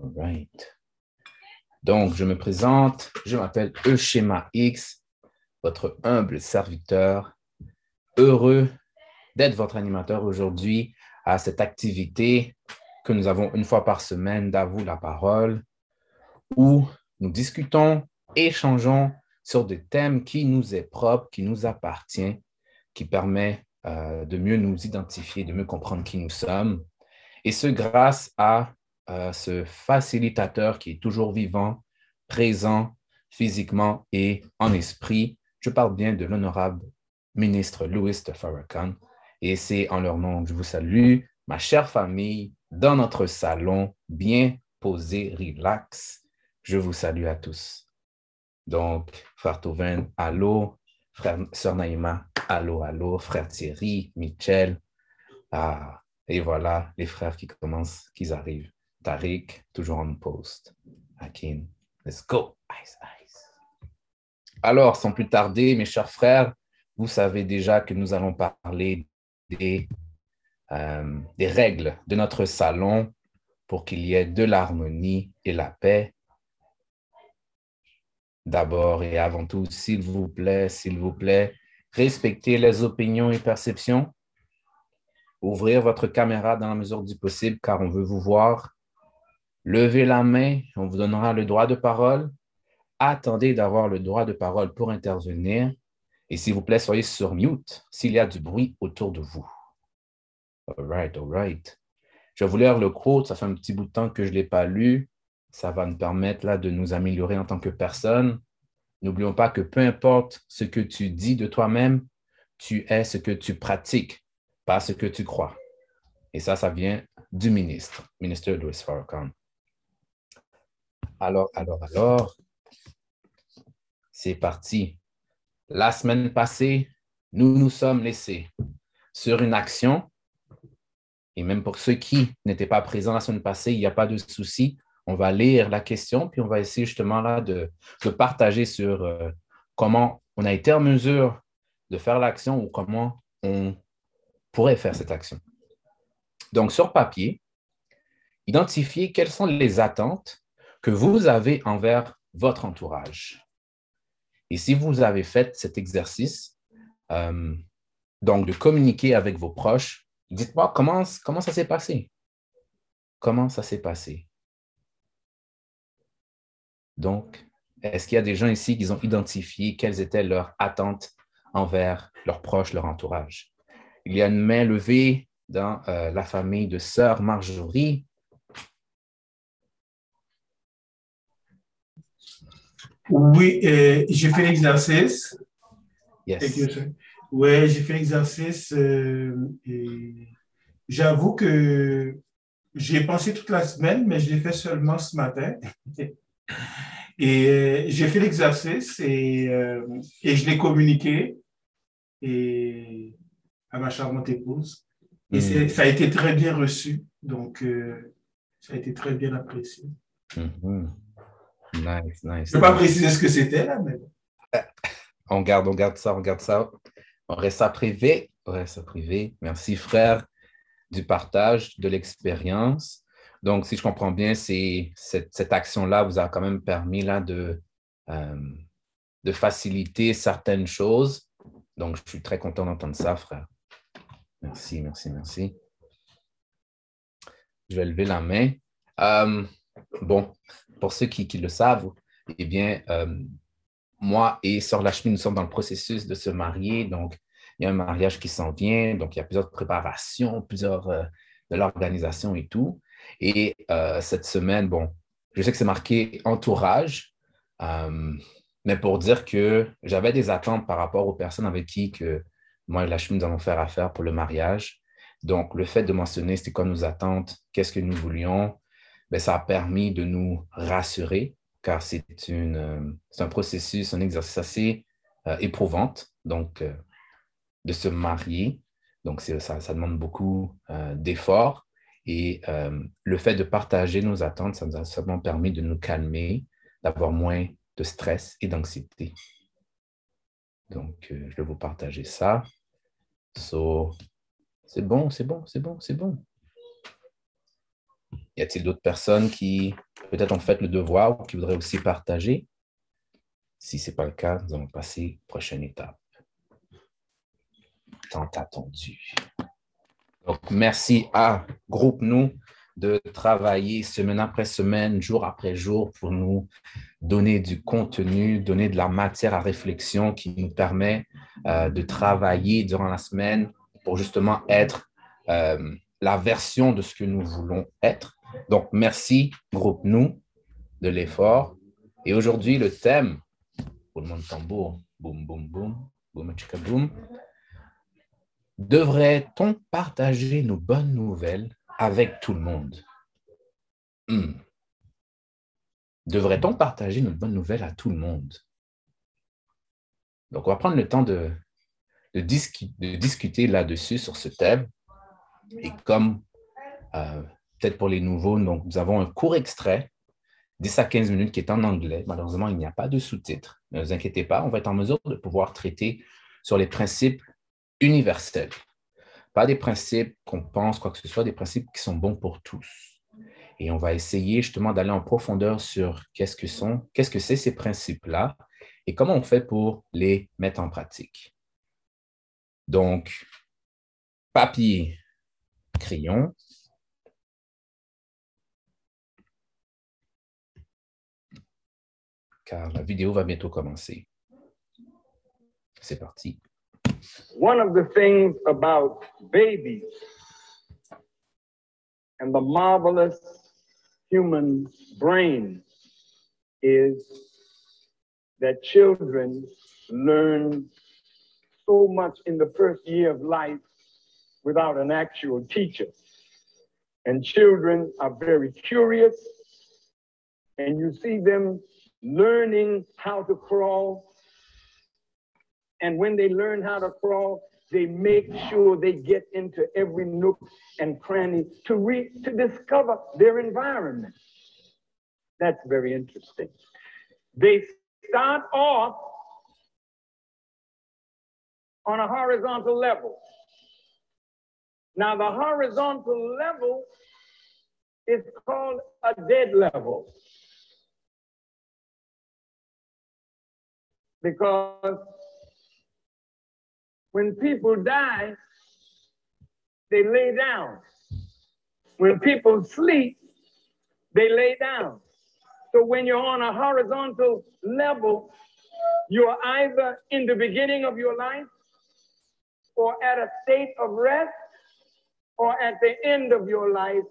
All right. Donc, je me présente, je m'appelle Eschema X, votre humble serviteur, heureux d'être votre animateur aujourd'hui à cette activité que nous avons une fois par semaine d'Avoue la parole, où nous discutons, échangeons sur des thèmes qui nous est propre, qui nous appartient, qui permet euh, de mieux nous identifier, de mieux comprendre qui nous sommes. Et ce, grâce à ce facilitateur qui est toujours vivant, présent physiquement et en esprit. Je parle bien de l'honorable ministre Louis de Farrakhan. Et c'est en leur nom que je vous salue, ma chère famille, dans notre salon, bien posé, relax. Je vous salue à tous. Donc, frère Touven, allô, frère, sœur Naïma, allô, allô, frère Thierry, Michel. Ah, et voilà les frères qui commencent, qui arrivent. Tariq, toujours en poste. Hakim, let's go. Alors, sans plus tarder, mes chers frères, vous savez déjà que nous allons parler des, euh, des règles de notre salon pour qu'il y ait de l'harmonie et la paix. D'abord et avant tout, s'il vous plaît, s'il vous plaît, respectez les opinions et perceptions. Ouvrir votre caméra dans la mesure du possible car on veut vous voir Levez la main, on vous donnera le droit de parole. Attendez d'avoir le droit de parole pour intervenir. Et s'il vous plaît, soyez sur mute s'il y a du bruit autour de vous. All right, all right. Je vais vous lire le quote. Ça fait un petit bout de temps que je ne l'ai pas lu. Ça va nous permettre là, de nous améliorer en tant que personne. N'oublions pas que peu importe ce que tu dis de toi-même, tu es ce que tu pratiques, pas ce que tu crois. Et ça, ça vient du ministre, ministre Louis Farrakhan. Alors, alors, alors, c'est parti. La semaine passée, nous nous sommes laissés sur une action. Et même pour ceux qui n'étaient pas présents la semaine passée, il n'y a pas de souci. On va lire la question, puis on va essayer justement là de, partager sur euh, comment on a été en mesure de faire l'action ou comment on pourrait faire cette action. Donc, sur papier, identifier quelles sont les attentes que vous avez envers votre entourage. Et si vous avez fait cet exercice, euh, donc de communiquer avec vos proches, dites-moi comment, comment ça s'est passé? Comment ça s'est passé? Donc, est-ce qu'il y a des gens ici qui ont identifié quelles étaient leurs attentes envers leurs proches, leur entourage? Il y a une main levée dans euh, la famille de sœur Marjorie. Oui, euh, j'ai fait l'exercice. Yes. Oui, j'ai fait l'exercice. Euh, j'avoue que j'ai pensé toute la semaine, mais je l'ai fait seulement ce matin. et euh, j'ai fait l'exercice et, et, je l'ai communiqué et, à ma charmante épouse. Et mm. ça a été très bien reçu. Donc, ça a été très bien apprécié. Mm-hmm. Nice, nice. Je ne peux pas préciser ce que c'était là, mais. On garde, on garde ça, on garde ça. On reste à privé. On reste à privé. Merci, frère, du partage, de l'expérience. Donc, si je comprends bien, c'est cette, action-là vous a quand même permis là, de, euh, de faciliter certaines choses. Donc, je suis très content d'entendre ça, frère. Merci, merci, merci. Je vais lever la main. Euh, bon, pour ceux qui, le savent, eh bien, euh, moi et Sœur Lachmi, nous sommes dans le processus de se marier. Donc, il y a un mariage qui s'en vient. Donc, il y a plusieurs préparations, plusieurs euh, de l'organisation et tout. Et euh, cette semaine, bon, je sais que c'est marqué entourage, mais pour dire que j'avais des attentes par rapport aux personnes avec qui que moi et Lachmi, nous allons faire affaire pour le mariage. Donc, le fait de mentionner c'était quoi nos attentes, qu'est-ce que nous voulions, ben, ça a permis de nous rassurer, car c'est euh, un processus, un exercice assez euh, éprouvant, donc euh, de se marier. Donc, ça, ça, demande beaucoup d'efforts. Et le fait de partager nos attentes, ça nous a seulement permis de nous calmer, d'avoir moins de stress et d'anxiété. Donc, je vais vous partager ça. So, c'est bon, c'est bon, c'est bon, c'est bon. Y a-t-il d'autres personnes qui peut-être ont fait le devoir ou qui voudraient aussi partager? Si ce n'est pas le cas, nous allons passer à la prochaine étape. Tant attendu. Merci à Groupe Nous de travailler semaine après semaine, jour après jour pour nous donner du contenu, donner de la matière à réflexion qui nous permet euh, de travailler durant la semaine pour justement être euh, la version de ce que nous voulons être. Donc, merci, groupe Nous, de l'effort. Et aujourd'hui, le thème, pour le monde tambour, boum, boum, boum, boum, chika, boum, devrait-on partager nos bonnes nouvelles avec tout le monde? Hmm. Devrait-on partager nos bonnes nouvelles à tout le monde? Donc, on va prendre le temps de, de, de discuter là-dessus, sur ce thème. Et comme euh, peut-être pour les nouveaux, donc nous avons un court extrait, 10 à 15 minutes, qui est en anglais. Malheureusement, il n'y a pas de sous-titres. Ne vous inquiétez pas, on va être en mesure de pouvoir traiter sur les principes universels. Pas des principes qu'on pense, quoi que ce soit, des principes qui sont bons pour tous. Et on va essayer justement d'aller en profondeur sur qu'est-ce que sont, qu'est-ce que c'est ces principes-là et comment on fait pour les mettre en pratique. Donc, papier, crayon. Car la vidéo va bientôt commencer. C'est parti. One of the things about babies and the marvelous human brain is that children learn so much in the first year of life without an actual teacher. And children are very curious, and you see them learning how to crawl. And when they learn how to crawl, they make sure they get into every nook and cranny to re- to discover their environment. That's very interesting. They start off on a horizontal level. Now, the horizontal level is called a dead level because when people die, they lay down. When people sleep, they lay down. So when you're on a horizontal level, you're either in the beginning of your life or at a state of rest or at the end of your life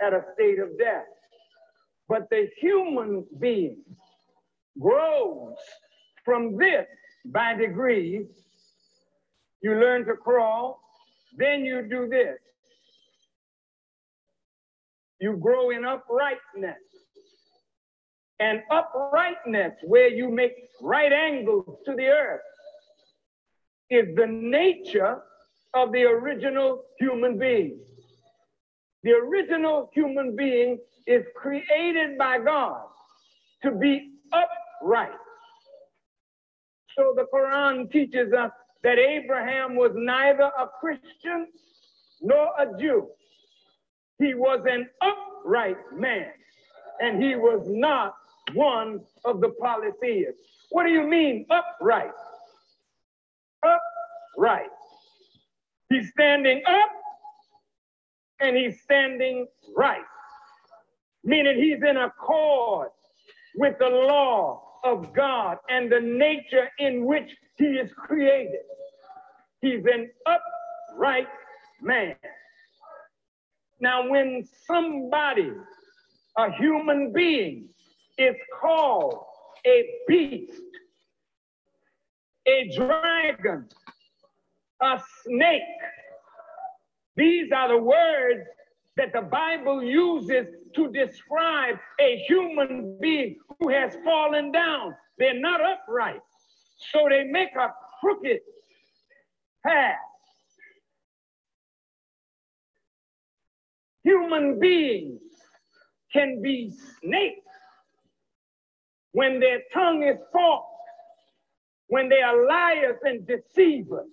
at a state of death. But the human being grows from this by degrees. You learn to crawl, then you do this. You grow in uprightness. And uprightness, where you make right angles to the earth, is the nature of the original human being. The original human being is created by God to be upright. So the Quran teaches us that Abraham was neither a Christian nor a Jew. He was an upright man, and he was not one of the polytheists. What do you mean, upright? Upright. He's standing up and he's standing right, meaning he's in accord with the law of God and the nature in which he is created. He's an upright man. Now, when somebody, a human being, is called a beast, a dragon, a snake. These are the words that the Bible uses to describe a human being who has fallen down. They're not upright, so they make a crooked path. Human beings can be snakes when their tongue is forked, when they are liars and deceivers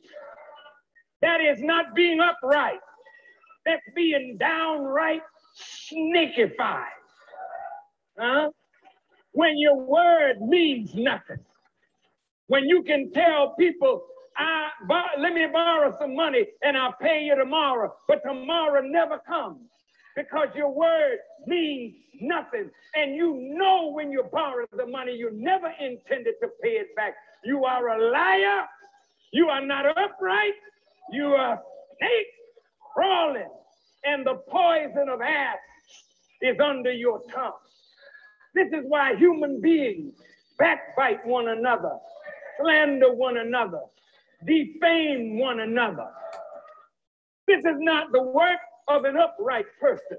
that is not being upright. That's being downright snakified. Huh? When your word means nothing. When you can tell people, I, let me borrow some money and I'll pay you tomorrow, but tomorrow never comes because your word means nothing. And you know when you borrow the money, you never intended to pay it back. You are a liar. You are not upright. You are a snake crawling, and the poison of asps is under your tongue. This is why human beings backbite one another, slander one another, defame one another. This is not the work of an upright person.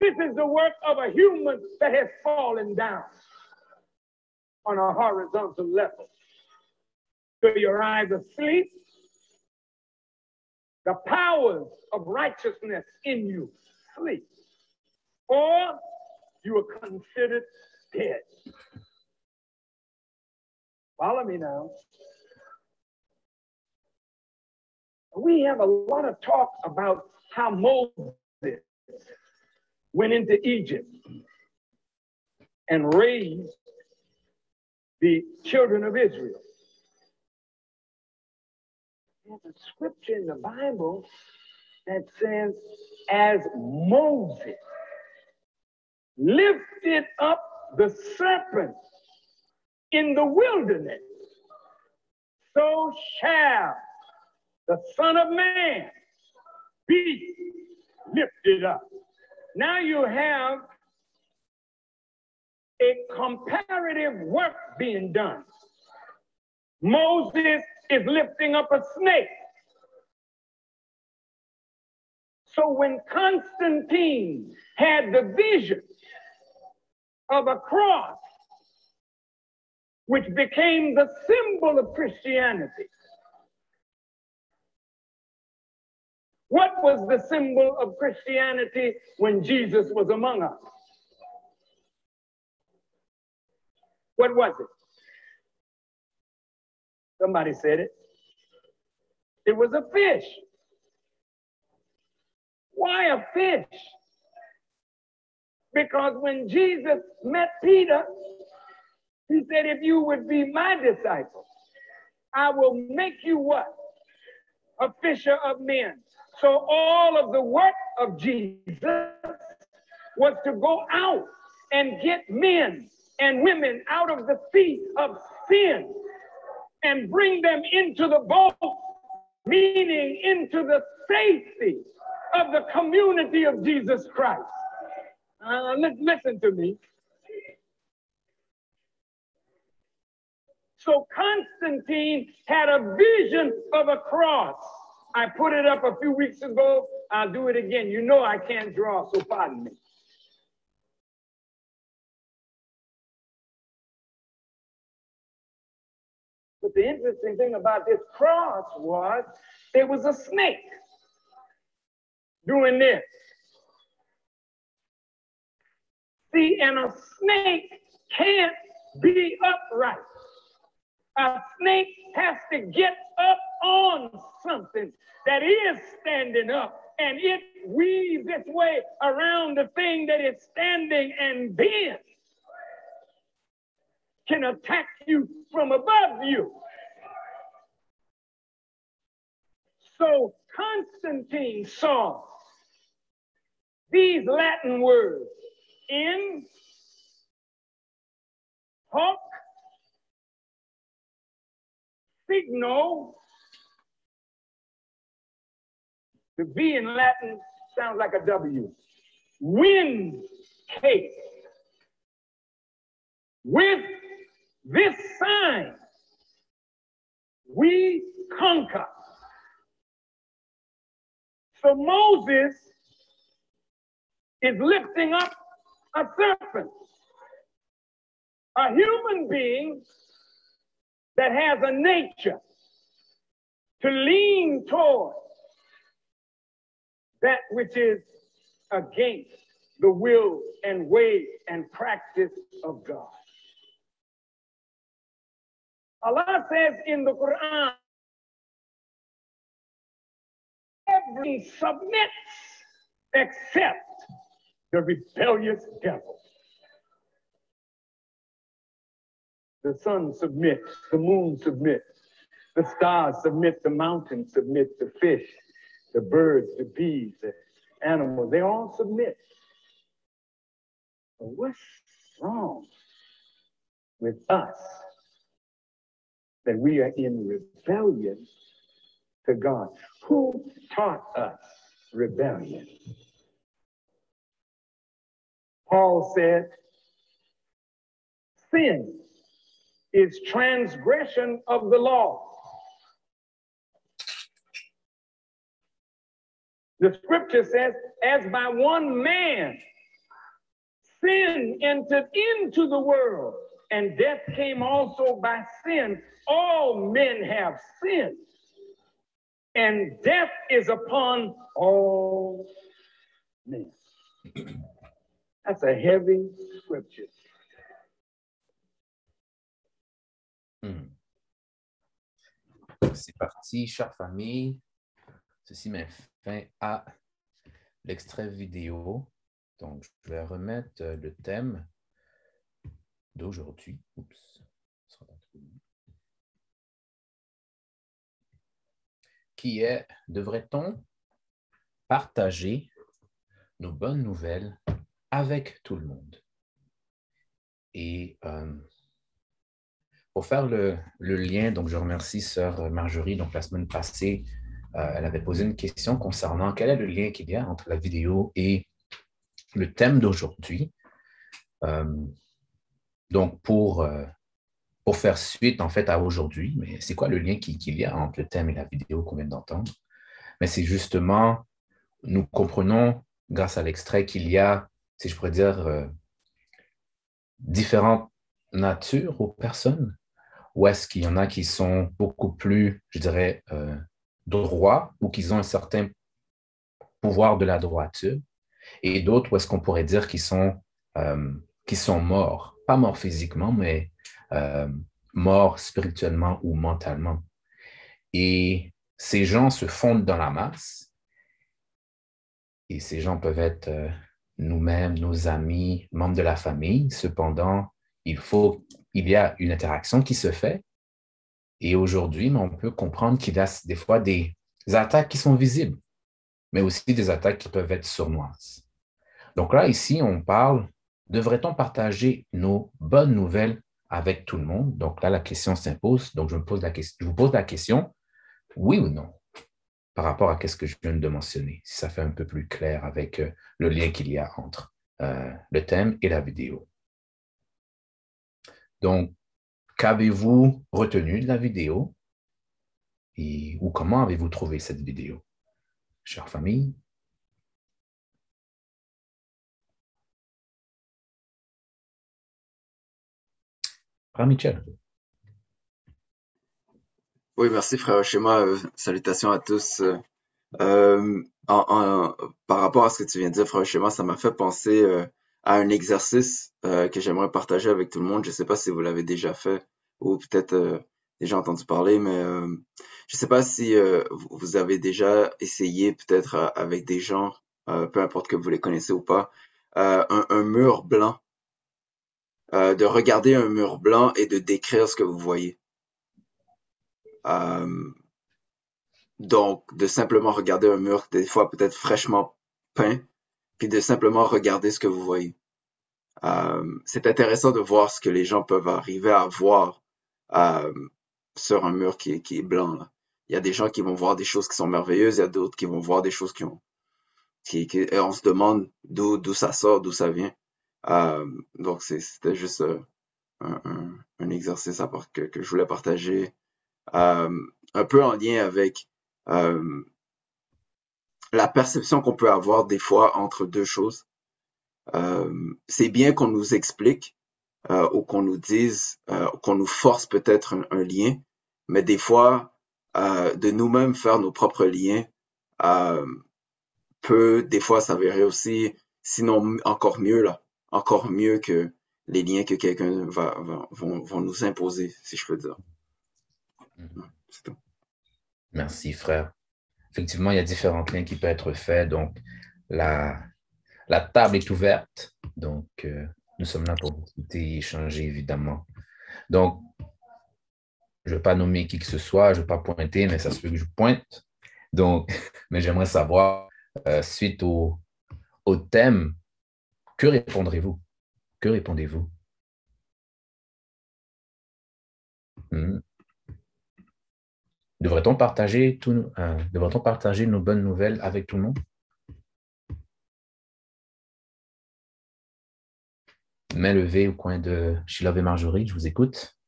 This is the work of a human that has fallen down on a horizontal level. So you're either asleep, the powers of righteousness in you sleep, or you are considered dead. Follow me now. We have a lot of talk about how Moses went into Egypt and raised the children of Israel. There's a scripture in the Bible that says, as Moses lifted up the serpent in the wilderness, so shall the Son of Man be lifted up. Now you have a comparative work being done. Moses is lifting up a snake. So when Constantine had the vision of a cross, which became the symbol of Christianity, what was the symbol of Christianity when Jesus was among us? What was it? Somebody said it. It was a fish. Why a fish? Because when Jesus met Peter, he said, If you would be my disciple, I will make you what? A fisher of men. So all of the work of Jesus was to go out and get men and women out of the sea of sin and bring them into the boat, meaning into the safety of the community of Jesus Christ. Uh, listen to me. So Constantine had a vision of a cross. I put it up a few weeks ago. I'll do it again. You know I can't draw, so pardon me. But the interesting thing about this cross was there was a snake doing this. See, and a snake can't be upright. A snake has to get up on something that is standing up and it weaves its way around the thing that is standing and bends can attack you from above you. So Constantine saw these Latin words in, hoc, signo. The V in Latin sounds like a W. Wind case. With this sign, we conquer. So Moses is lifting up a serpent, a human being that has a nature to lean toward that which is against the will and way and practice of God. Allah says in the Quran, every submits except the rebellious devil. The sun submits, the moon submits, the stars submit, the mountains submit, the fish, the birds, the bees, the animals, they all submit. But what's wrong with us that we are in rebellion to God? Who taught us rebellion? Paul said, sin is transgression of the law. The scripture says, as by one man sin entered into the world, and death came also by sin. All men have sinned, and death is upon all men. That's a heavy scripture. Hmm. C'est parti, chère famille. Ceci met fin à l'extrait vidéo. Donc, je vais remettre euh, le thème d'aujourd'hui. Qui est, devrait-on partager nos bonnes nouvelles avec tout le monde? Et euh, pour faire le, lien, donc je remercie Sœur Marjorie. Donc, la semaine passée, euh, elle avait posé une question concernant quel est le lien qu'il y a entre la vidéo et le thème d'aujourd'hui. Euh, donc, pour, euh, pour faire suite en fait à aujourd'hui, mais c'est quoi le lien qu'il y a entre le thème et la vidéo qu'on vient d'entendre? Mais c'est justement, nous comprenons grâce à l'extrait qu'il y a, si je pourrais dire, euh, différentes natures aux personnes, ou est-ce qu'il y en a qui sont beaucoup plus, je dirais, droits ou qui ont un certain pouvoir de la droiture, et d'autres où est-ce qu'on pourrait dire qu'ils sont, euh, sont morts, pas morts physiquement, mais euh, morts spirituellement ou mentalement. Et ces gens se fondent dans la masse, et ces gens peuvent être euh, nous-mêmes, nos amis, membres de la famille. Cependant, il faut, il y a une interaction qui se fait. Et aujourd'hui, on peut comprendre qu'il y a des fois des attaques qui sont visibles mais aussi des attaques qui peuvent être sournoises. Donc là, ici, on parle, devrait-on partager nos bonnes nouvelles avec tout le monde? Donc là, la question s'impose. Donc je, vous pose la question, oui ou non, par rapport à ce que je viens de mentionner, si ça fait un peu plus clair avec euh, le lien qu'il y a entre euh, le thème et la vidéo. Donc, qu'avez-vous retenu de la vidéo? Et, ou comment avez-vous trouvé cette vidéo? chère famille. Frère Michel. Oui, merci frère Schéma. Euh, salutations à tous. Euh, par rapport à ce que tu viens de dire, frère Schéma, ça m'a fait penser euh, à un exercice que j'aimerais partager avec tout le monde. Je ne sais pas si vous l'avez déjà fait ou peut-être déjà entendu parler, mais je ne sais pas si vous avez déjà essayé peut-être avec des gens, peu importe que vous les connaissez ou pas, un, mur blanc, de regarder un mur blanc et de décrire ce que vous voyez. donc, de simplement regarder un mur, des fois peut-être fraîchement peint, puis de simplement regarder ce que vous voyez. c'est intéressant de voir ce que les gens peuvent arriver à voir sur un mur qui est, blanc. Il y a des gens qui vont voir des choses qui sont merveilleuses, il y a d'autres qui vont voir des choses qui ont. Qui, qui et on se demande d'où d'où ça sort, d'où ça vient. Euh, donc c'était juste euh, un, un, un, exercice à part que, que je voulais partager. Euh, un peu en lien avec la perception qu'on peut avoir des fois entre deux choses. Euh, c'est bien qu'on nous explique euh, ou qu'on nous dise, euh, qu'on nous force peut-être un, un, lien, mais des fois, de nous-mêmes faire nos propres liens peut des fois s'avérer aussi, sinon encore mieux là, encore mieux que les liens que quelqu'un va, va vont, vont, nous imposer, si je peux dire. Mm-hmm. Tout. Merci, frère. Effectivement, il y a différents liens qui peuvent être faits. Donc, la, la table est ouverte, donc euh, nous sommes là pour discuter et échanger, évidemment. Donc, je ne vais pas nommer qui que ce soit, je ne vais pas pointer, mais ça se peut que je pointe. Donc, mais j'aimerais savoir, euh, suite au, au thème, que répondrez-vous? Que répondez-vous? Hmm. Devrait-on partager, euh, devrait partager nos bonnes nouvelles avec tout le monde? Main levée au coin de Sheila et Marjorie, je vous écoute.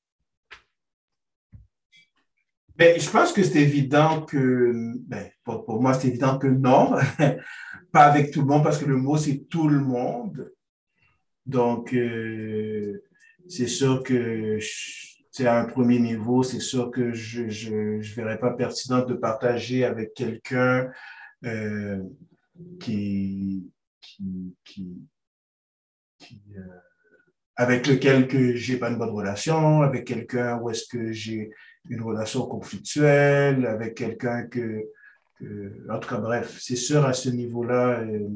Ben, je pense que c'est évident que, ben, pour, moi, c'est évident que non, pas avec tout le monde, parce que le mot, c'est tout le monde. Donc, euh, c'est sûr que c'est à un premier niveau, c'est sûr que je ne verrais pas pertinent de partager avec quelqu'un euh, qui, qui, euh, avec lequel que j'ai pas une bonne relation, avec quelqu'un où est-ce que j'ai une relation conflictuelle, avec quelqu'un que, en tout cas, bref, c'est sûr à ce niveau-là. Euh,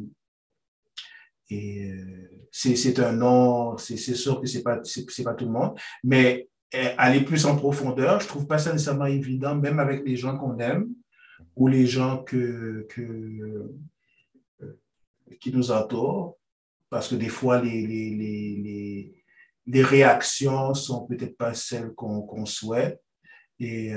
et euh, c'est un nom, c'est sûr que c'est pas, c'est pas tout le monde, mais euh, aller plus en profondeur, je trouve pas ça nécessairement évident, même avec les gens qu'on aime ou les gens que, que, qui nous entourent, parce que des fois, les, les, les, les réactions sont peut-être pas celles qu'on souhaite. Et,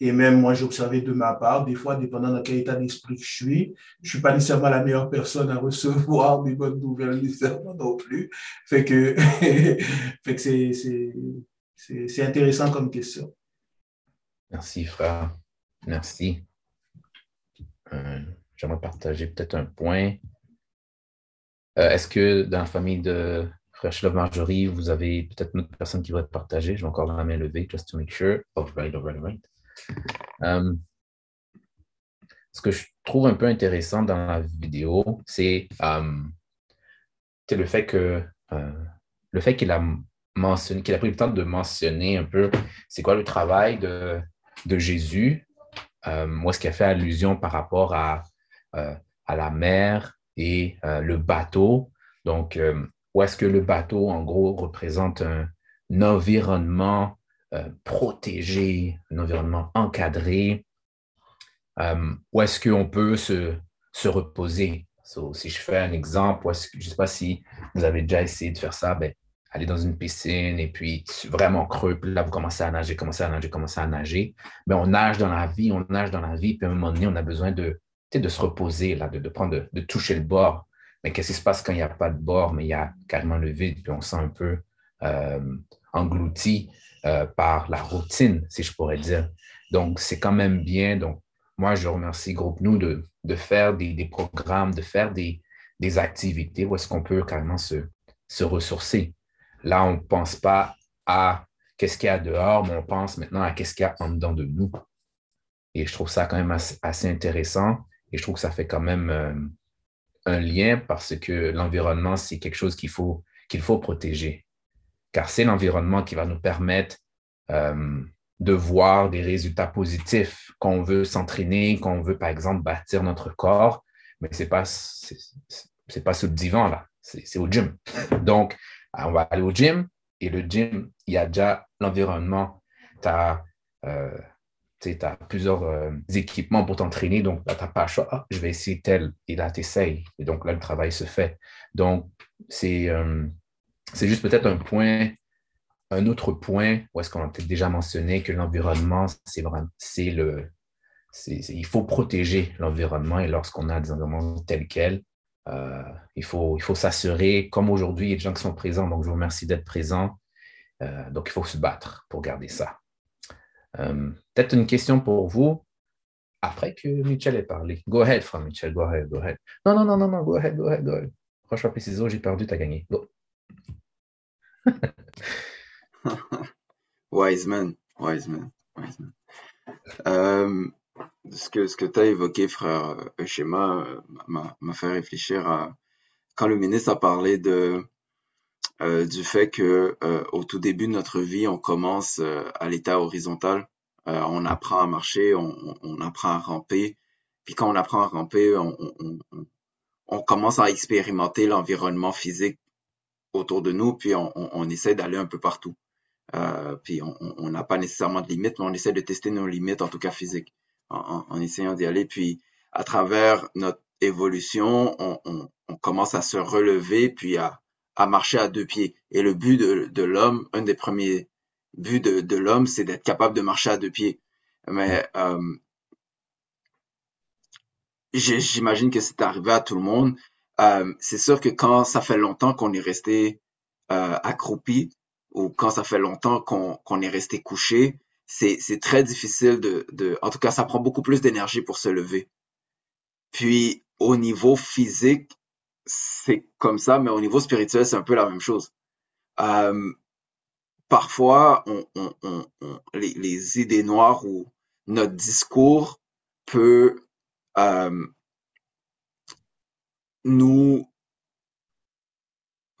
et même moi, j'ai observé de ma part, des fois, dépendant de quel état d'esprit je suis, je suis pas nécessairement la meilleure personne à recevoir des bonnes nouvelles nécessairement non plus. Fait que, fait que c'est, c'est, c'est intéressant comme question. Merci, frère. Merci. Euh, j'aimerais partager peut-être un point. Euh, est-ce que dans la famille de Frère Marjorie, vous avez peut-être une autre personne qui être partagée? Je vais encore la main levée, just to make sure. Right, all right. Um, ce que je trouve un peu intéressant dans la vidéo, c'est um, le fait que uh, le fait qu'il a mentionné, qu'il a pris le temps de mentionner un peu c'est quoi le travail de, de Jésus, um, où est-ce qu'il a fait allusion par rapport à, à la mer et le bateau. Donc, ou est-ce que le bateau, en gros, représente un, environnement euh, protégé, un environnement encadré, euh, où est-ce qu'on peut se, se reposer? si je fais un exemple, je ne sais pas si vous avez déjà essayé de faire ça, ben, aller dans une piscine et puis vraiment creux, puis là, vous commencez à nager, commencez à nager, commencez à nager. Mais ben, on nage dans la vie, on nage dans la vie, puis à un moment donné, on a besoin de, de se reposer, là, de, de prendre, de toucher le bord. Mais qu'est-ce qui se passe quand il n'y a pas de bord, mais il y a carrément le vide, puis on se sent un peu euh, englouti? Euh, par la routine, si je pourrais dire. Donc, c'est quand même bien. Donc, moi, je remercie Groupe Nous de, de faire des, des, programmes, de faire des, des activités où est-ce qu'on peut carrément se, se ressourcer. Là, on ne pense pas à qu'est-ce qu'il y a dehors, mais on pense maintenant à qu'est-ce qu'il y a en dedans de nous. Et je trouve ça quand même assez, intéressant et je trouve que ça fait quand même euh, un lien parce que l'environnement, c'est quelque chose qu'il faut, qu'il faut protéger. Car c'est l'environnement qui va nous permettre euh, de voir des résultats positifs quand on veut s'entraîner, quand on veut, par exemple, bâtir notre corps. Mais ce n'est pas, c'est, pas sur le divan, là. C'est, au gym. Donc, on va aller au gym et le gym, il y a déjà l'environnement. Tu as tu as plusieurs euh, équipements pour t'entraîner, donc tu n'as pas le choix. Ah, je vais essayer tel, et là, tu essayes. Et donc là, le travail se fait. Donc, c'est euh, juste peut-être un point, un autre point, où est-ce qu'on a peut-être déjà mentionné que l'environnement, c'est c'est le, il faut protéger l'environnement et lorsqu'on a des environnements tels quels, euh, il faut, il faut s'assurer, comme aujourd'hui, il y a des gens qui sont présents, donc je vous remercie d'être présents. donc, il faut se battre pour garder ça. Euh, peut-être une question pour vous après que Michel ait parlé. Go ahead, Franck Michel, go ahead, go ahead. Non, non, non, non, non, go ahead, go ahead, go ahead. Roche, papier, j'ai perdu, t'as gagné. Go. wise man, wise man, wise man. Euh, ce que, ce que tu as évoqué, frère Schéma, euh, m'a fait réfléchir à quand le ministre a parlé de euh, du fait que euh, au tout début de notre vie, on commence euh, à l'état horizontal. on apprend à marcher, on, apprend à ramper. Puis quand on apprend à ramper, on commence à expérimenter l'environnement physique autour de nous, puis on, on, essaie d'aller un peu partout. Euh, puis on n'a pas nécessairement de limites, mais on essaie de tester nos limites, en tout cas physiques, en, en, essayant d'y aller. Puis à travers notre évolution, on, on, on, commence à se relever, puis à, à marcher à deux pieds. Et le but de, de l'homme, un des premiers buts de, de l'homme, c'est d'être capable de marcher à deux pieds. Mais euh, j'imagine que c'est arrivé à tout le monde. Euh, c'est sûr que quand ça fait longtemps qu'on est resté euh, accroupi ou quand ça fait longtemps qu'on est resté couché, c'est très difficile de, de... En tout cas, ça prend beaucoup plus d'énergie pour se lever. Puis, au niveau physique, c'est comme ça, mais au niveau spirituel, c'est un peu la même chose. Euh, parfois, on, on, on, les, les, idées noires ou notre discours peut euh, nous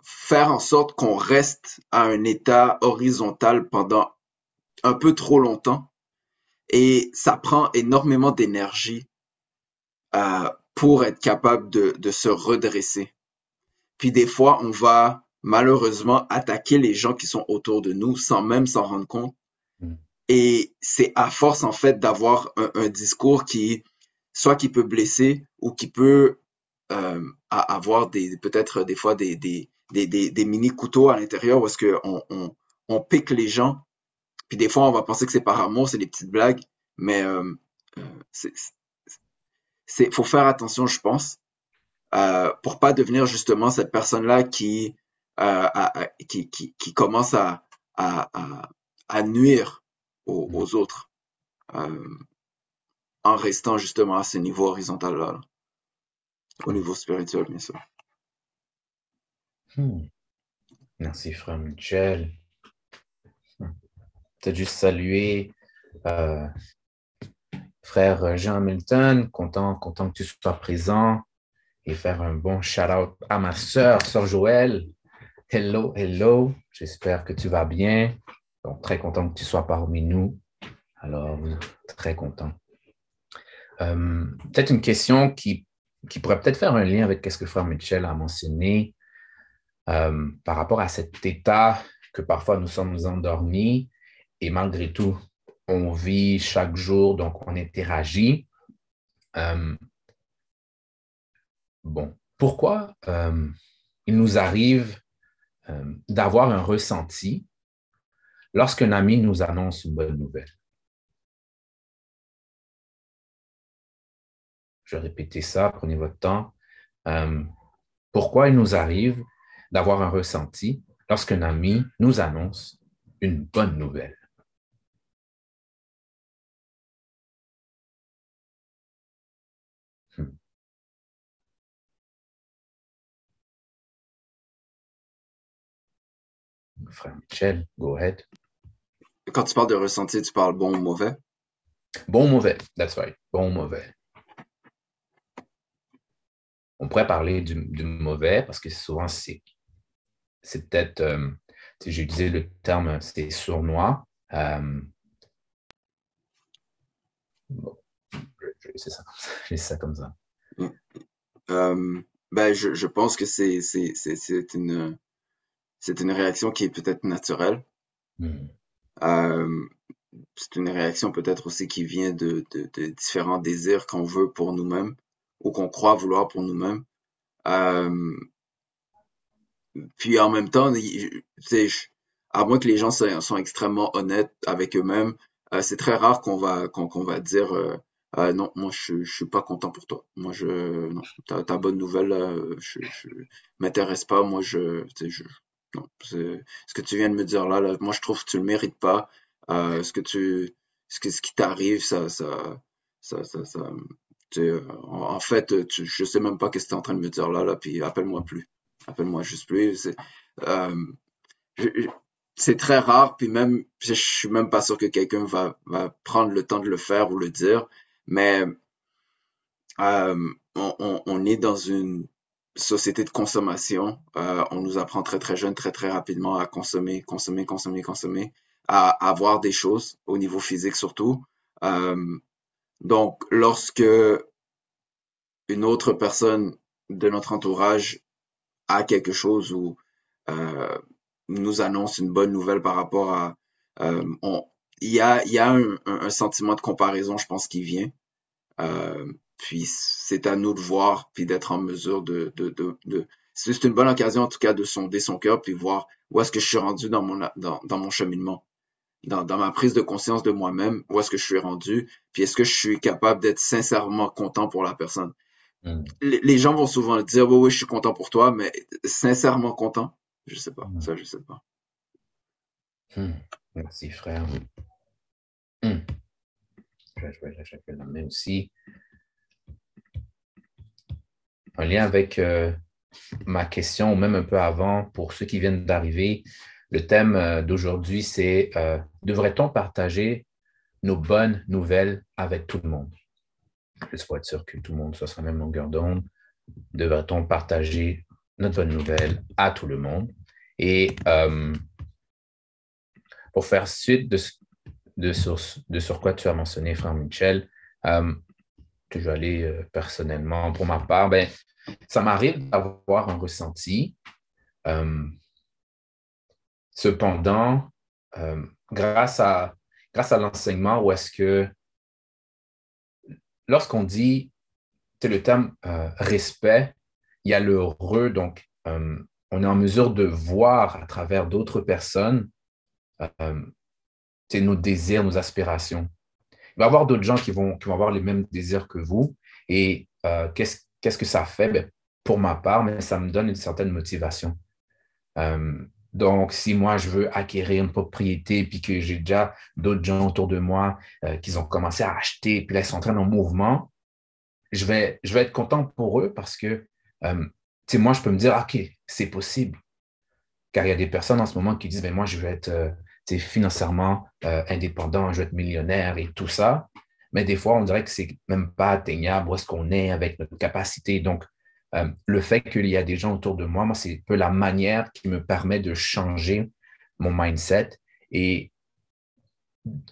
faire en sorte qu'on reste à un état horizontal pendant un peu trop longtemps et ça prend énormément d'énergie euh, pour être capable de, de se redresser. Puis des fois, on va malheureusement attaquer les gens qui sont autour de nous sans même s'en rendre compte. Mm. Et c'est à force en fait d'avoir un, un, discours qui soit qui peut blesser ou qui peut euh, avoir des peut-être des fois des, des, des, des, mini couteaux à l'intérieur où est-ce qu'on on, on pique les gens. Puis des fois, on va penser que c'est par amour, c'est des petites blagues, mais euh, euh c'est faut faire attention, je pense, euh, pour pas devenir justement cette personne-là qui, euh, qui, qui, qui commence à, à, à, nuire aux, aux autres. Euh, en restant justement à ce niveau horizontal-là, au niveau spirituel, bien sûr. Hmm. Merci, frère Michel. Hmm. Peut-être juste saluer euh, frère Jean Milton, content, content que tu sois présent et faire un bon shout-out à ma sœur, sœur Joël. Hello, hello, j'espère que tu vas bien. Donc, très content que tu sois parmi nous. Alors, très content. Euh, peut-être une question qui, qui pourrait peut-être faire un lien avec ce que Frère Mitchell a mentionné euh, par rapport à cet état que parfois nous sommes endormis et malgré tout, on vit chaque jour, donc on interagit. Euh, bon, pourquoi il nous arrive d'avoir un ressenti lorsqu'un ami nous annonce une bonne nouvelle? Je vais répéter ça, prenez votre temps. Euh, pourquoi il nous arrive d'avoir un ressenti lorsqu'un ami nous annonce une bonne nouvelle? Hmm. Frère Michel, go ahead. Quand tu parles de ressenti, tu parles bon ou mauvais? Bon ou mauvais, that's right. Bon ou mauvais on pourrait parler du, mauvais parce que souvent, c'est, c'est peut-être, euh, j'ai utilisé le terme, c'est sournois. Euh, je vais ça, ça comme ça. Euh, ben, je, pense que c'est, c'est, c'est, une, c'est une réaction qui est peut-être naturelle. Hmm. c'est une réaction peut-être aussi qui vient de, de différents désirs qu'on veut pour nous-mêmes ou qu'on croit vouloir pour nous-mêmes. Euh, puis en même temps, à moins que les gens soient, extrêmement honnêtes avec eux-mêmes, euh, c'est très rare qu'on va qu'on va dire euh, non, moi je, je suis pas content pour toi. Moi je non, ta, ta bonne nouvelle je, je m'intéresse pas. Moi je, non, ce que tu viens de me dire là, moi je trouve que tu le mérites pas. ce que tu ce qui t'arrive, ça ça ça en fait, tu, je sais même pas ce que tu es en train de me dire là, là, puis appelle-moi plus. Appelle-moi juste plus. C'est euh, très rare, puis même, je suis même pas sûr que quelqu'un va, prendre le temps de le faire ou le dire, mais euh, on, est dans une société de consommation. Euh, on nous apprend très très jeune, très très rapidement à consommer, consommer, consommer, consommer, à, avoir des choses au niveau physique surtout. Euh, donc, lorsque une autre personne de notre entourage a quelque chose ou euh, nous annonce une bonne nouvelle par rapport à... Euh, on, il y a, y a un, un, sentiment de comparaison, je pense, qui vient. Euh, puis c'est à nous de voir, puis d'être en mesure de... de, de, de c'est une bonne occasion, en tout cas, de sonder son cœur, puis voir où est-ce que je suis rendu dans mon, dans mon cheminement dans, dans ma prise de conscience de moi-même, où est-ce que je suis rendu, puis est-ce que je suis capable d'être sincèrement content pour la personne. Hmm. Les, gens vont souvent dire, oui, oui, je suis content pour toi, mais sincèrement content, je sais pas, hmm. ça, je sais pas. Hmm. Merci, frère. Je, je, je, vais l'amener aussi. En lien avec euh, ma question, même un peu avant, pour ceux qui viennent d'arriver, le thème euh, d'aujourd'hui, c'est euh, devrait-on partager nos bonnes nouvelles avec tout le monde? Juste pour être sûr que tout le monde soit sur la même longueur d'onde, devrait-on partager notre bonne nouvelle à tout le monde? Et euh, pour faire suite de, de, sur, quoi tu as mentionné, frère Michel, que je vais aller personnellement pour ma part, ben, ça m'arrive d'avoir un ressenti. Cependant, euh, grâce à, grâce à l'enseignement, où est-ce que lorsqu'on dit, le terme euh, respect, il y a le re, donc euh, on est en mesure de voir à travers d'autres personnes nos désirs, nos aspirations. Il va y avoir d'autres gens qui vont, qui vont avoir les mêmes désirs que vous. Et qu'est-ce, qu'est-ce que ça fait? Ben, pour ma part, mais ça me donne une certaine motivation. Donc, si moi, je veux acquérir une propriété, puis que j'ai déjà d'autres gens autour de moi euh, qui ont commencé à acheter, puis là, ils sont en train en mouvement, je vais, être content pour eux parce que, euh, moi, je peux me dire, OK, c'est possible. Car il y a des personnes en ce moment qui disent, ben, moi, je veux être euh, financièrement indépendant, je veux être millionnaire et tout ça. Mais des fois, on dirait que c'est même pas atteignable où est-ce qu'on est avec notre capacité. Donc, euh, le fait qu'il y a des gens autour de moi, moi, c'est un peu la manière qui me permet de changer mon mindset. Et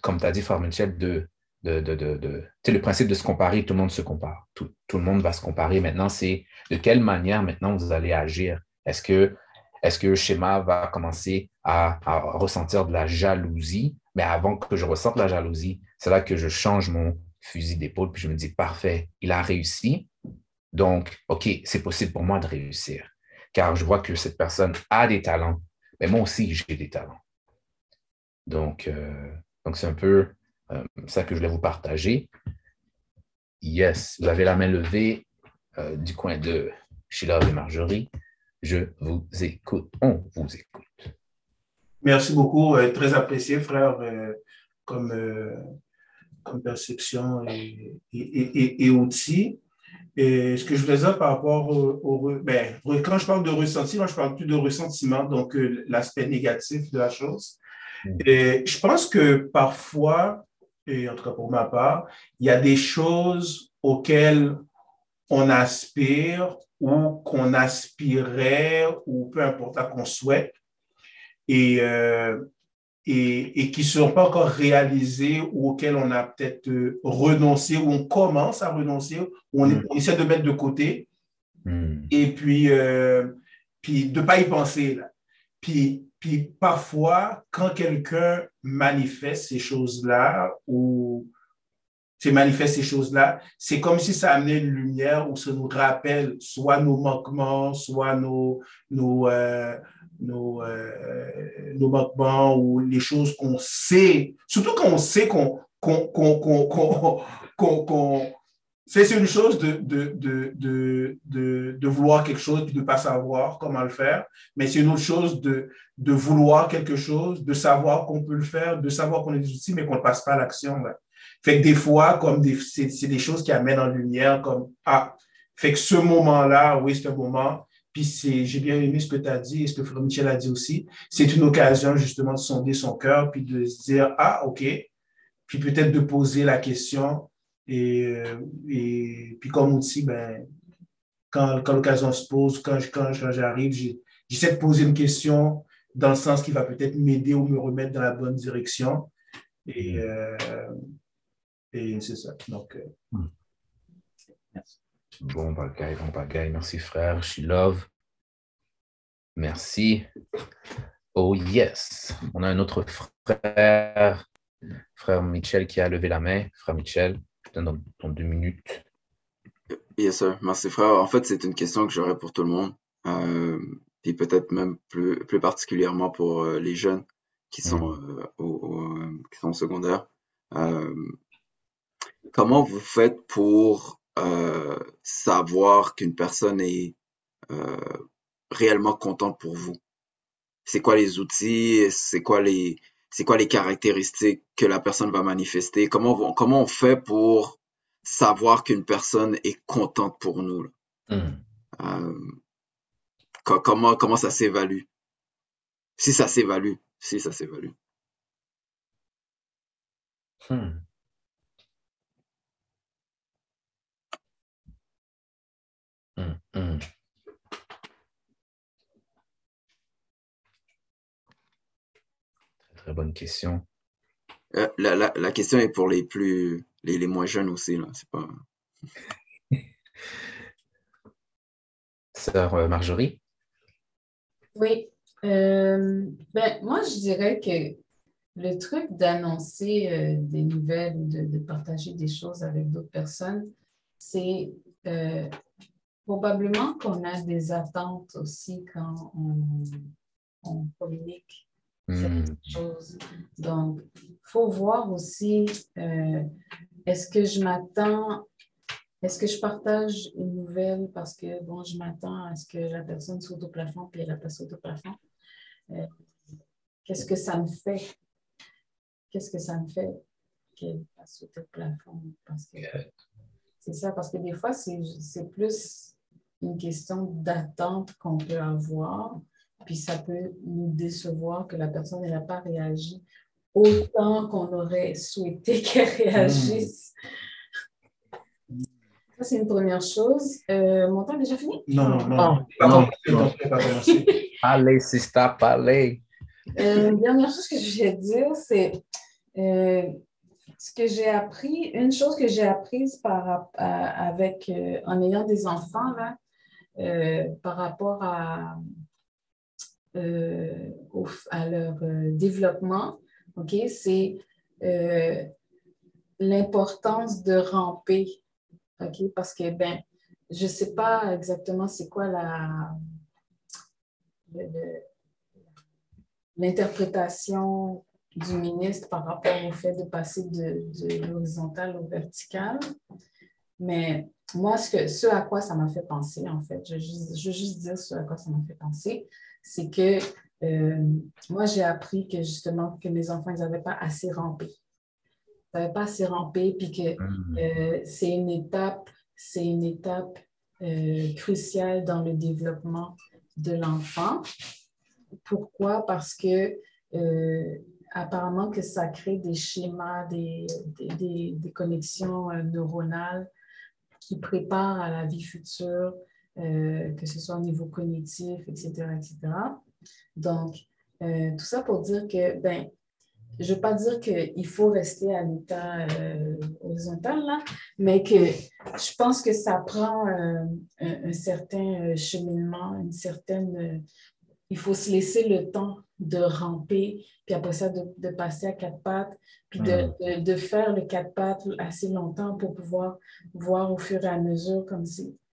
comme tu as dit, Frère Michel, de, le principe de se comparer, tout le monde se compare. Tout, le monde va se comparer. Maintenant, c'est de quelle manière maintenant vous allez agir? Est-ce que, est que le schéma va commencer à, à, ressentir de la jalousie? Mais avant que je ressente la jalousie, c'est là que je change mon fusil d'épaule, puis je me dis, parfait, il a réussi, donc, OK, c'est possible pour moi de réussir, car je vois que cette personne a des talents, mais moi aussi, j'ai des talents. Donc, euh, donc c'est un peu euh, ça que je voulais vous partager. Yes, vous avez la main levée euh, du coin de Sheila et Marjorie. Je vous écoute. On vous écoute. Merci beaucoup. très apprécié, frère, comme, perception et, et, et. Et ce que je voulais dire par rapport au, ben, quand je parle de ressenti, moi, je parle plus de ressentiment, donc euh, l'aspect négatif de la chose. Mm. Et je pense que parfois, et en tout cas pour ma part, il y a des choses auxquelles on aspire ou qu'on aspirait ou peu importe, qu'on souhaite. Et, euh, et, qui ne sont pas encore réalisés ou auxquels on a peut-être euh, renoncé ou on commence à renoncer, ou on, mm. essaie de mettre de côté. Mm. Et puis, euh, puis de ne pas y penser. Là. Puis, puis parfois, quand quelqu'un manifeste ces choses-là ou manifeste ces choses-là, c'est comme si ça amenait une lumière ou ça nous rappelle soit nos manquements, soit nos, nos, euh, nos, euh, nos manquements ou les choses qu'on sait, surtout quand on sait qu'on c'est une chose de, de, de, de, de vouloir quelque chose et de ne pas savoir comment le faire, mais c'est une autre chose de, de vouloir quelque chose, de savoir qu'on peut le faire, de savoir qu'on a des outils, mais qu'on ne passe pas à l'action. Fait que des fois, comme c'est des choses qui amènent en lumière, comme, ah, fait que ce moment-là, oui, c'est un moment puis j'ai bien aimé ce que tu as dit et ce que Frère Michel a dit aussi. C'est une occasion justement de sonder son cœur, puis de se dire, ah, OK. Puis peut-être de poser la question. Et, euh, et puis comme outil, ben, quand, quand l'occasion se pose, quand, quand, j'arrive, j'essaie de poser une question dans le sens qui va peut-être m'aider ou me remettre dans la bonne direction. Et, mm. euh, et c'est ça. Donc, euh, mm. Bon bagaille, bon bagaille. Merci, frère. She love. Merci. Oh yes. On a un autre frère, frère Michel, qui a levé la main. Frère Michel, je te donne dans, deux minutes. Yes, sir. Merci, frère. En fait, c'est une question que j'aurais pour tout le monde. Euh, puis peut-être même plus, plus particulièrement pour euh, les jeunes qui sont, mm. euh, au, qui sont au secondaire. comment vous faites pour savoir qu'une personne est réellement contente pour vous? C'est quoi les outils? C'est quoi les, c'est quoi les caractéristiques que la personne va manifester? Comment, on, comment on fait pour savoir qu'une personne est contente pour nous? Là? Mm comment, comment ça s'évalue? Si ça s'évalue, si ça s'évalue. Hmm. Hmm, hmm. Très, bonne question. Euh, la, la, la, question est pour les plus les, les moins jeunes aussi, là. C'est pas. Sœur euh, Marjorie? Oui. Euh, ben, moi, je dirais que le truc d'annoncer euh, des nouvelles, de, de, partager des choses avec d'autres personnes, c'est euh, probablement qu'on a des attentes aussi quand on, on communique mmh. choses. Donc, il faut voir aussi, est-ce que je m'attends est-ce que je partage une nouvelle parce que, bon, je m'attends à ce que la personne saute au plafond puis elle n'a pas sauté au plafond? Euh, qu'est-ce que ça me fait? Qu'est-ce que ça me fait qu'elle sauté au plafond? Parce que c'est ça, parce que des fois, c'est plus une question d'attente qu'on peut avoir, puis ça peut nous décevoir que la personne n'a pas réagi autant qu'on aurait souhaité qu'elle réagisse. Ça, c'est une première chose. Euh, mon temps est déjà fini? Non, non, non. Ah. non. allez, allez. Euh, une dernière chose que je vais dire, c'est euh, ce que j'ai appris, une chose que j'ai apprise par, avec, en ayant des enfants, là, par rapport à, à leur développement, OK, c'est l'importance de ramper? Parce que, ben, je ne sais pas exactement c'est quoi l'interprétation du ministre par rapport au fait de passer de, de l'horizontal au vertical. Mais moi, ce, que, ce à quoi ça m'a fait penser, en fait, je, veux juste dire ce à quoi ça m'a fait penser, c'est que euh, moi, j'ai appris que justement, que mes enfants, ils n'avaient pas assez rampé n'avait pas assez rampé, puis que mm. euh, c'est une étape, c'est une étape euh, cruciale dans le développement de l'enfant. Pourquoi? Parce que apparemment que ça crée des schémas, des, des, des, connexions neuronales qui préparent à la vie future, que ce soit au niveau cognitif, etc., etc. Donc, tout ça pour dire que, ben, je ne veux pas dire qu'il faut rester à l'état euh, horizontal, là, mais que je pense que ça prend euh, un, certain euh, cheminement, une certaine... il faut se laisser le temps de ramper, puis après ça, de, passer à quatre pattes, puis de, de, faire le quatre pattes assez longtemps pour pouvoir voir au fur et à mesure comme,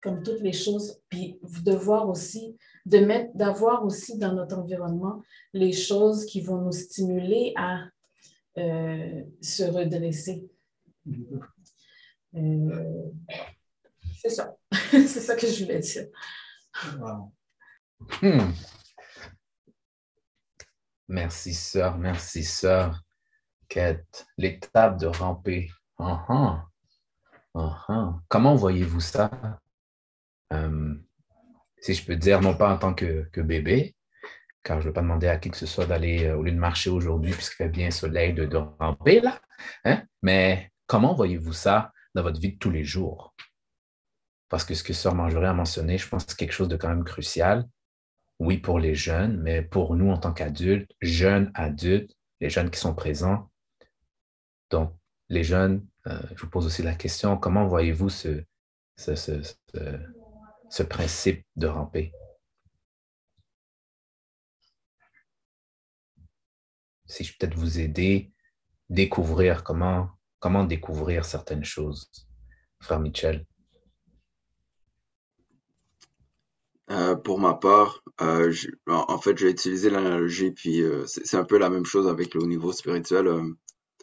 comme toutes les choses, puis de voir aussi de mettre, d'avoir aussi dans notre environnement les choses qui vont nous stimuler à euh, se redresser. Euh, c'est ça. c'est ça que je voulais dire. Hmm. Merci, sœur. Merci, sœur. Quête, l'étape de ramper. Uh Comment voyez-vous ça? Euh, si je peux dire, non pas en tant que, que bébé, car je ne veux pas demander à qui que ce soit d'aller euh, au lieu de marcher aujourd'hui puisqu'il fait bien soleil de, ramper là. Hein? Mais comment voyez-vous ça dans votre vie de tous les jours? Parce que ce que Sœur Marjorie a mentionné, je pense que c'est quelque chose de quand même crucial. Oui, pour les jeunes, mais pour nous en tant qu'adultes, jeunes, adultes, les jeunes qui sont présents. Donc, les jeunes, euh, je vous pose aussi la question, comment voyez-vous ce, principe de ramper? Si je peux peut-être vous aider, découvrir comment, comment découvrir certaines choses, frère Michel. Euh, pour ma part, euh, en, fait, j'ai utilisé l'analogie, puis euh, c'est un peu la même chose avec le niveau spirituel.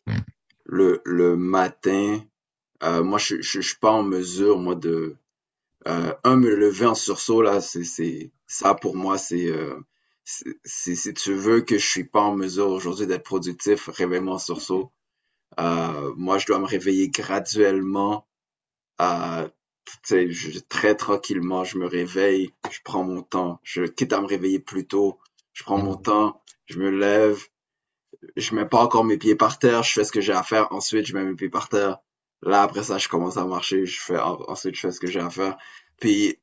Mm. le, le matin, moi, je, je, suis pas en mesure, moi, de un me lever en sursaut là, c'est ça pour moi, c'est si tu veux que je suis pas en mesure aujourd'hui d'être productif, réveille-moi en sursaut. moi, je dois me réveiller graduellement. Euh, très tranquillement, je me réveille, je prends mon temps. Je quitte à me réveiller plus tôt, je prends mon temps, je me lève, je mets pas encore mes pieds par terre, je fais ce que j'ai à faire, ensuite je mets mes pieds par terre. Là, après ça, je commence à marcher, je fais, ensuite je fais ce que j'ai à faire. Puis,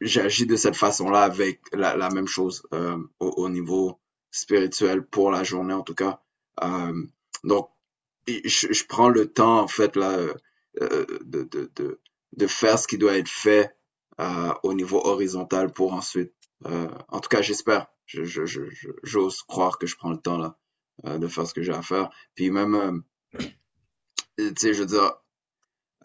j'agis de cette façon-là avec la, la, même chose euh, au, niveau spirituel pour la journée, en tout cas. Euh, donc, je, je, prends le temps, en fait, là, euh, de, de, de, de faire ce qui doit être fait euh, au niveau horizontal pour ensuite, euh, en tout cas, j'espère, j'ose je, je, je, croire que je prends le temps là euh, de faire ce que j'ai à faire. Puis même, tu sais, je veux dire,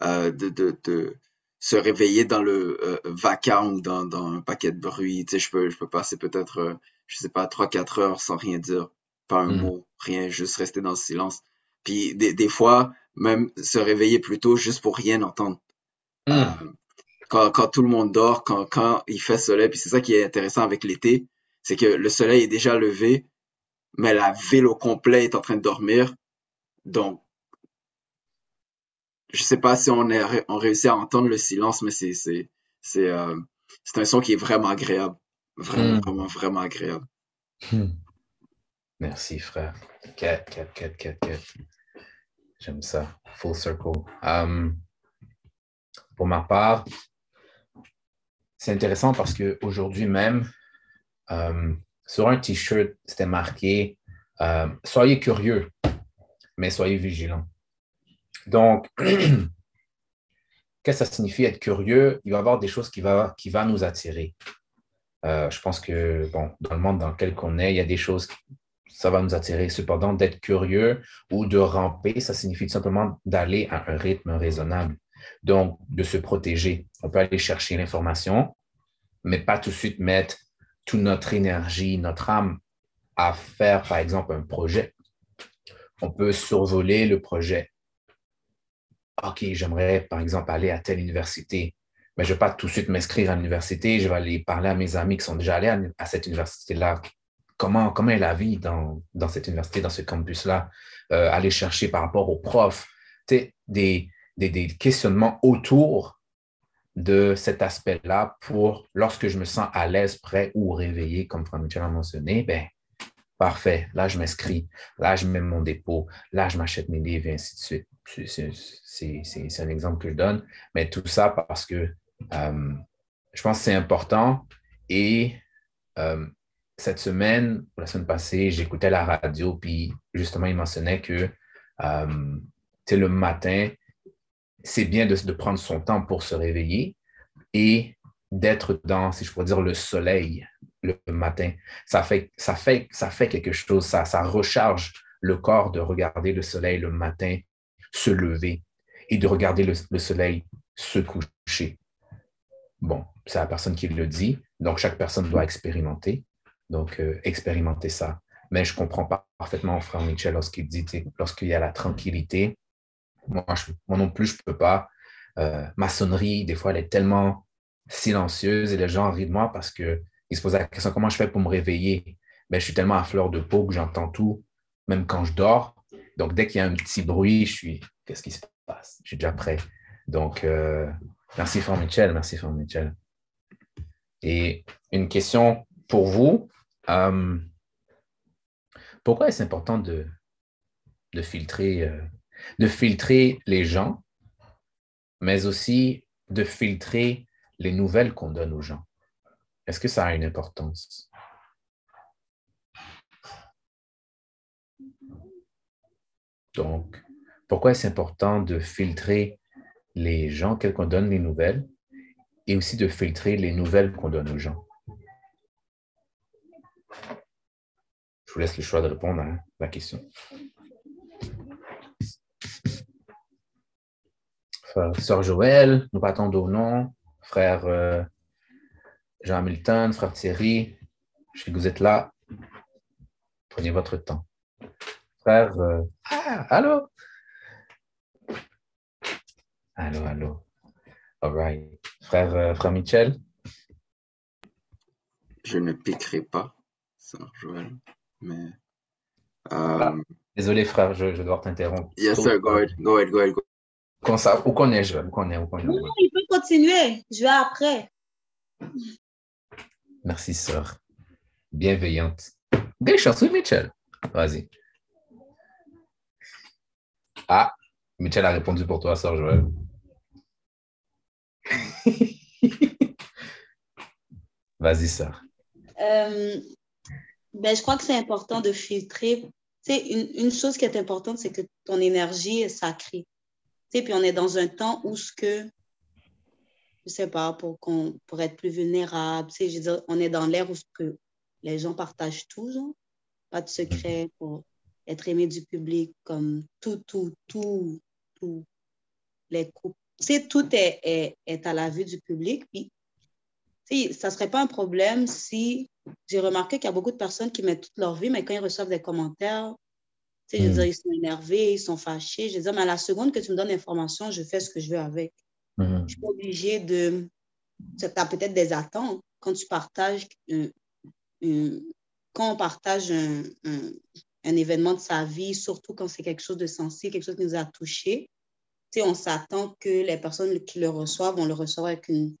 de, de, de, se réveiller dans le vacarme, dans, dans un paquet de bruit. Tu sais, je peux, je peux passer peut-être, je sais pas, 3-4 heures sans rien dire, pas un mm. mot, rien, juste rester dans le silence. Puis des, des fois, même se réveiller plus tôt juste pour rien entendre. Euh, quand, quand, tout le monde dort, quand, quand il fait soleil, puis c'est ça qui est intéressant avec l'été, c'est que le soleil est déjà levé, mais la ville au complet est en train de dormir. Donc, je sais pas si on, est, on réussit à entendre le silence, mais c'est c'est c'est euh, c'est un son qui est vraiment agréable, vraiment hmm. vraiment vraiment agréable. Hmm. Merci frère. Cat, cat, cat, cat, cat. J'aime ça. Full circle. Um, pour ma part, c'est intéressant parce qu'aujourd'hui même, um, sur un t-shirt, c'était marqué um, Soyez curieux, mais soyez vigilants. Donc, qu'est-ce que ça signifie être curieux? Il va y avoir des choses qui vont qui va nous attirer. Euh, je pense que bon, dans le monde dans lequel on est, il y a des choses ça va nous attirer. Cependant, d'être curieux ou de ramper, ça signifie tout simplement d'aller à un rythme raisonnable. Donc, de se protéger. On peut aller chercher l'information, mais pas tout de suite mettre toute notre énergie, notre âme à faire, par exemple, un projet. On peut survoler le projet. OK, j'aimerais, par exemple, aller à telle université, mais je ne vais pas tout de suite m'inscrire à l'université. Je vais aller parler à mes amis qui sont déjà allés à cette université-là comment, comment est la vie dans, cette université, dans ce campus-là, euh, aller chercher par rapport aux profs, des, des, questionnements autour de cet aspect-là pour, lorsque je me sens à l'aise, prêt ou réveillé, comme Franck a mentionné, ben, parfait, là, je m'inscris, là, je mets mon dépôt, là, je m'achète mes livres, et ainsi de suite. C'est un exemple que je donne, mais tout ça parce que euh, je pense que c'est important. Et euh, cette semaine, la semaine passée, j'écoutais la radio, puis justement, il mentionnait que euh, le matin, c'est bien de, prendre son temps pour se réveiller et d'être dans, si je pourrais dire, le soleil le matin. Ça fait, ça fait, ça fait quelque chose, ça, ça recharge le corps de regarder le soleil le matin se lever et de regarder le, le soleil se coucher. Bon, c'est la personne qui le dit, donc chaque personne doit expérimenter. Donc, euh, expérimenter ça. Mais je comprends pas parfaitement frère Michel lorsqu'il dit, lorsqu'il y a la tranquillité. Moi, non plus, je peux pas. Euh, ma sonnerie, des fois, elle est tellement silencieuse et les gens rient de moi parce qu'ils se posent la question comment je fais pour me réveiller? Ben, je suis tellement à fleur de peau que j'entends tout, même quand je dors. Donc, dès qu'il y a un petit bruit, je suis qu'est-ce qui se passe? Je suis déjà prêt. Donc, euh, merci, frère Michel. Merci, frère Michel. Et une question pour vous. Euh, pourquoi est-ce important de, de filtrer, euh, de filtrer les gens, mais aussi de filtrer les nouvelles qu'on donne aux gens? Est-ce que ça a une importance? Donc, pourquoi est-ce important de filtrer les gens auxquels on donne les nouvelles et aussi de filtrer les nouvelles qu'on donne aux gens? Je vous laisse le choix de répondre à la question. Sœur Joël, nous partons nom. Frère euh, Jean Hamilton, frère Thierry, je sais que vous êtes là. Prenez votre temps. Frère, euh, ah, allô? Allô, allô. All right. Frère, euh, frère Michel? Je ne piquerai pas, Sœur Joël, mais. Ah, désolé, frère, je, je dois t'interrompre. Yes, sir, go ahead, go ahead, go ahead. Comment ça, où qu'on est, je, où qu'on est, où qu'on est. Non, il peut continuer. Je vais après. Merci, sœur. Bienveillante. Bien chanceux, Michel. Vas-y. Ah, Michel a répondu pour toi, sœur Joël. Vas-y, sœur. Euh, ben, je crois que c'est important de filtrer. Tu une, une chose qui est importante, c'est que ton énergie est sacrée puis on est dans un temps où ce que, je sais pas, pour, qu'on, pour être plus vulnérable, je veux dire, on est dans l'ère où ce que les gens partagent tout, pas de secret pour être aimé du public, comme tout, tout, tout, tout, les couples. Tu tout est, est, est, à la vue du public. Puis, tu ça ne serait pas un problème si j'ai remarqué qu'il y a beaucoup de personnes qui mettent toute leur vie, mais quand ils reçoivent des commentaires, je veux mm. dire, ils sont énervés, ils sont fâchés. Je veux dire, mais à la seconde que tu me donnes l'information, je fais ce que je veux avec. Mm. Je suis pas obligée de. Tu as peut-être des attentes quand tu partages. quand on partage un, un, événement de sa vie, surtout quand c'est quelque chose de sensible, quelque chose qui nous a touchés, on s'attend que les personnes qui le reçoivent vont le recevoir avec une,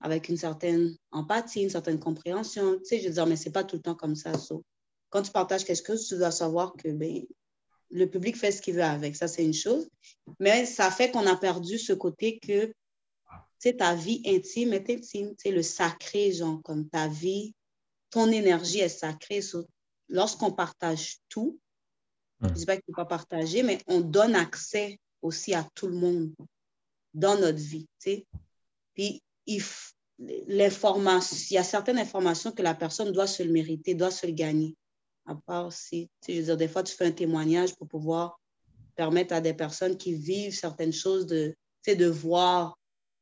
avec une certaine empathie, une certaine compréhension. Tu sais, je veux dire, mais ce n'est pas tout le temps comme ça. quand tu partages quelque chose, tu dois savoir que ben, le public fait ce qu'il veut avec. Ça, c'est une chose. Mais ça fait qu'on a perdu ce côté que, tu ta vie intime est intime. Tu le sacré, genre, comme ta vie, ton énergie est sacrée. Lorsqu'on partage tout, je ne dis pas qu'il ne faut pas partager, mais on donne accès aussi à tout le monde dans notre vie. Puis, il y a certaines informations que la personne doit se le mériter, doit se le gagner à part si, je veux dire, des fois, tu fais un témoignage pour pouvoir permettre à des personnes qui vivent certaines choses de, de voir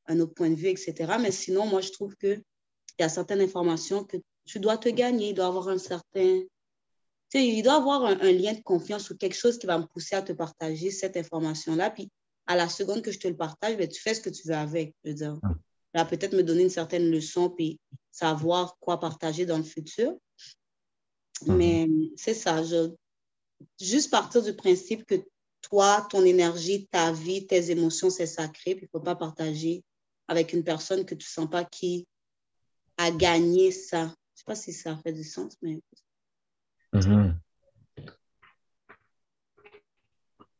un autre point de vue, etc. Mais sinon, moi, je trouve qu'il y a certaines informations que tu dois te gagner. Il doit avoir un certain... il doit avoir un, lien de confiance ou quelque chose qui va me pousser à te partager cette information-là. Puis, à la seconde que je te le partage, ben, tu fais ce que tu veux avec. Je veux dire, va peut-être me donner une certaine leçon, puis savoir quoi partager dans le futur. Mhm. Mais c'est ça, je, juste partir du principe que toi, ton énergie, ta vie, tes émotions, c'est sacré, puis il ne faut pas partager avec une personne que tu ne sens pas qui a gagné ça. Je ne sais pas si ça fait du sens, mais... Mhm.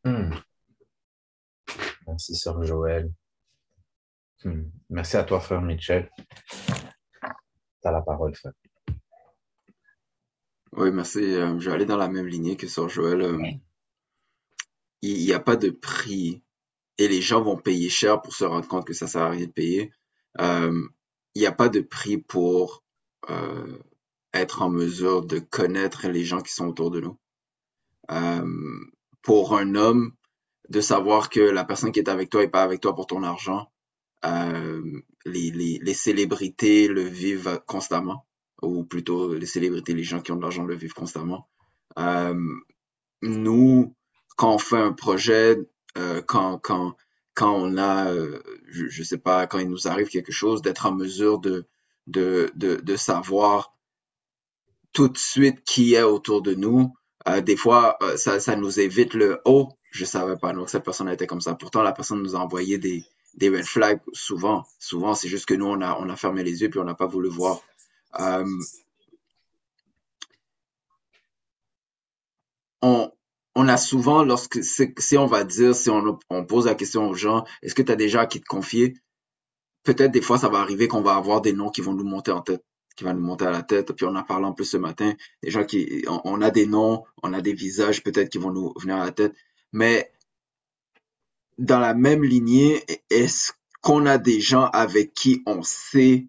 Hmm. Merci, Sœur Joël. Hmm. Merci à toi, Frère Michel. Tu as la parole, frère. Oui, merci. Euh, je vais aller dans la même lignée que sur Joël. Euh, il n'y a pas de prix et les gens vont payer cher pour se rendre compte que ça sert à rien de payer. Euh, il n'y a pas de prix pour être en mesure de connaître les gens qui sont autour de nous. pour un homme, de savoir que la personne qui est avec toi n'est pas avec toi pour ton argent, les, les, les célébrités le vivent constamment ou plutôt les célébrités, les gens qui ont de l'argent le vivent constamment. Euh, nous, quand on fait un projet, euh, quand, quand, quand on a, euh, je, je, sais pas, quand il nous arrive quelque chose, d'être en mesure de, de, de, savoir tout de suite qui est autour de nous. Des fois, ça, ça nous évite le oh, je savais pas, donc cette personne était comme ça. Pourtant, la personne nous a envoyé des, des red flags souvent. Souvent, c'est juste que nous, on a, on a fermé les yeux puis on n'a pas voulu voir. Euh, on, on a souvent, lorsque si on va dire, si on, on pose la question aux gens, est-ce que tu as déjà à qui te confier? Peut-être des fois, ça va arriver qu'on va avoir des noms qui vont nous monter en tête, qui vont nous monter à la tête. Puis on en parlé en plus ce matin, des gens qui, on, on a des noms, on a des visages peut-être qui vont nous venir à la tête. Mais dans la même lignée, est-ce qu'on a des gens avec qui on sait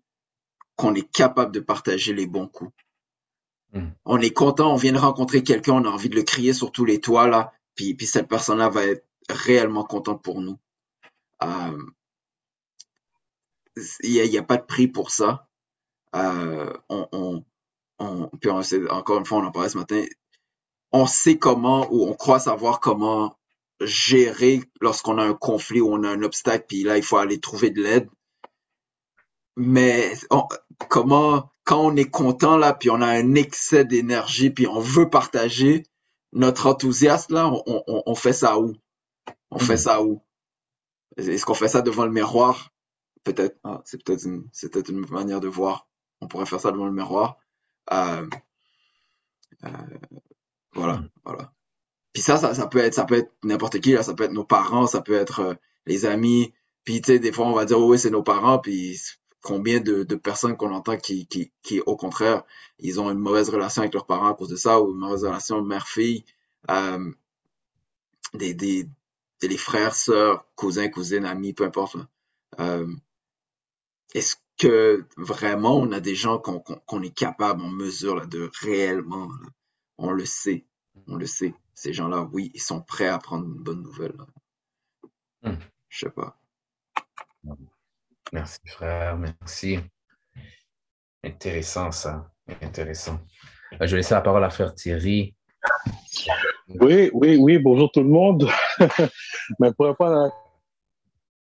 qu'on est capable de partager les bons coups? Hmm. On est content, on vient de rencontrer quelqu'un, on a envie de le crier sur tous les toits, là, puis, puis cette personne-là va être réellement contente pour nous. Euh, il n'y a, pas de prix pour ça. Euh, on, on, puis encore une fois, on en parlait ce matin, on sait comment ou on croit savoir comment gérer lorsqu'on a un conflit ou on a un obstacle, puis là, il faut aller trouver de l'aide. Mais comment, quand on est content, là, puis on a un excès d'énergie, puis on veut partager notre enthousiasme, là, on, on, fait ça où? On fait ça où? Est-ce qu'on fait ça devant le miroir? Peut-être. Ah, c'est peut-être une, peut une manière de voir. On pourrait faire ça devant le miroir. Euh, euh, voilà, hmm. voilà. Puis ça, ça, ça peut être, ça peut être n'importe qui, là, ça peut être nos parents, ça peut être euh, les amis. Puis tu sais, des fois on va dire oh, oui, c'est nos parents, puis combien de, de personnes qu'on entend qui, qui, qui, au contraire, ils ont une mauvaise relation avec leurs parents à cause de ça, ou une mauvaise relation mère-fille, euh, des, des, des, frères, sœurs, cousins, cousines, amis, peu importe. Euh, Est-ce que vraiment on a des gens qu'on est capable, on mesure là, de réellement, on le sait, on le sait. Ces gens-là, oui, ils sont prêts à prendre une bonne nouvelle. Je hmm. Je sais pas. Merci, frère, merci. Intéressant, ça. Intéressant. Euh, je vais laisser la parole à frère Thierry. Oui, oui, oui, bonjour tout le monde. Mais pour pas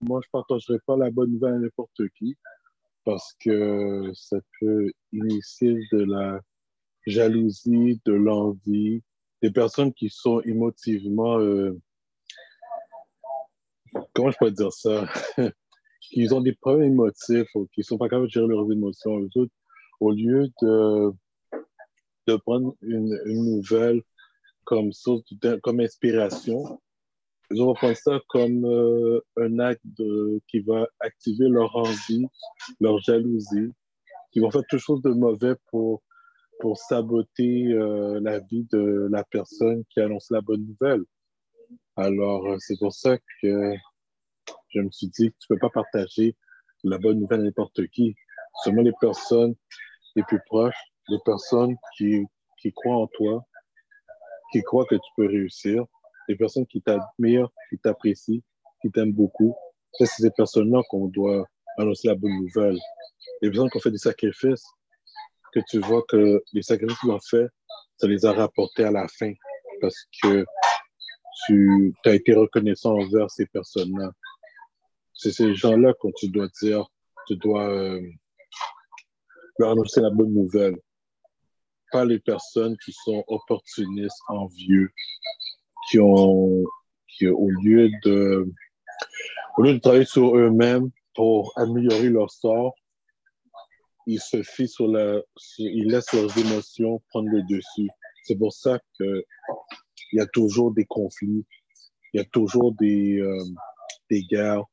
moi, je ne partagerai pas la bonne nouvelle à n'importe qui parce que ça peut initier de la jalousie, de l'envie, des personnes qui sont émotivement, euh, comment je peux dire ça, qui ont des problèmes émotifs ou qui sont pas capables de gérer leurs émotions. au lieu de, de prendre une, une nouvelle comme source, comme inspiration, ils vont prendre ça comme euh, un acte qui va activer leur envie, leur jalousie, qui vont faire quelque chose de mauvais pour, pour saboter euh, la vie de la personne qui annonce la bonne nouvelle. Alors, euh, c'est pour ça que je me suis dit que tu ne peux pas partager la bonne nouvelle à n'importe qui. Seulement les personnes les plus proches, les personnes qui, croient en toi, qui croient que tu peux réussir, les personnes qui t'admirent, qui t'apprécient, qui t'aiment beaucoup. C'est ces personnes-là qu'on doit annoncer la bonne nouvelle. Les personnes qui ont fait des sacrifices, que tu vois que les sacrifices qu'ils ont fait, ça les a rapportés à la fin parce que tu as été reconnaissant envers ces personnes-là. C'est ces gens-là qu'on tu dois dire, tu dois euh, leur annoncer la bonne nouvelle. Pas les personnes qui sont opportunistes, envieux, qui ont, qui, au lieu de, au lieu de travailler sur eux-mêmes pour améliorer leur sort, ils se fient sur la, ils laissent leurs émotions prendre le dessus. C'est pour ça que il y a toujours des conflits, il y a toujours des, euh, des guerres,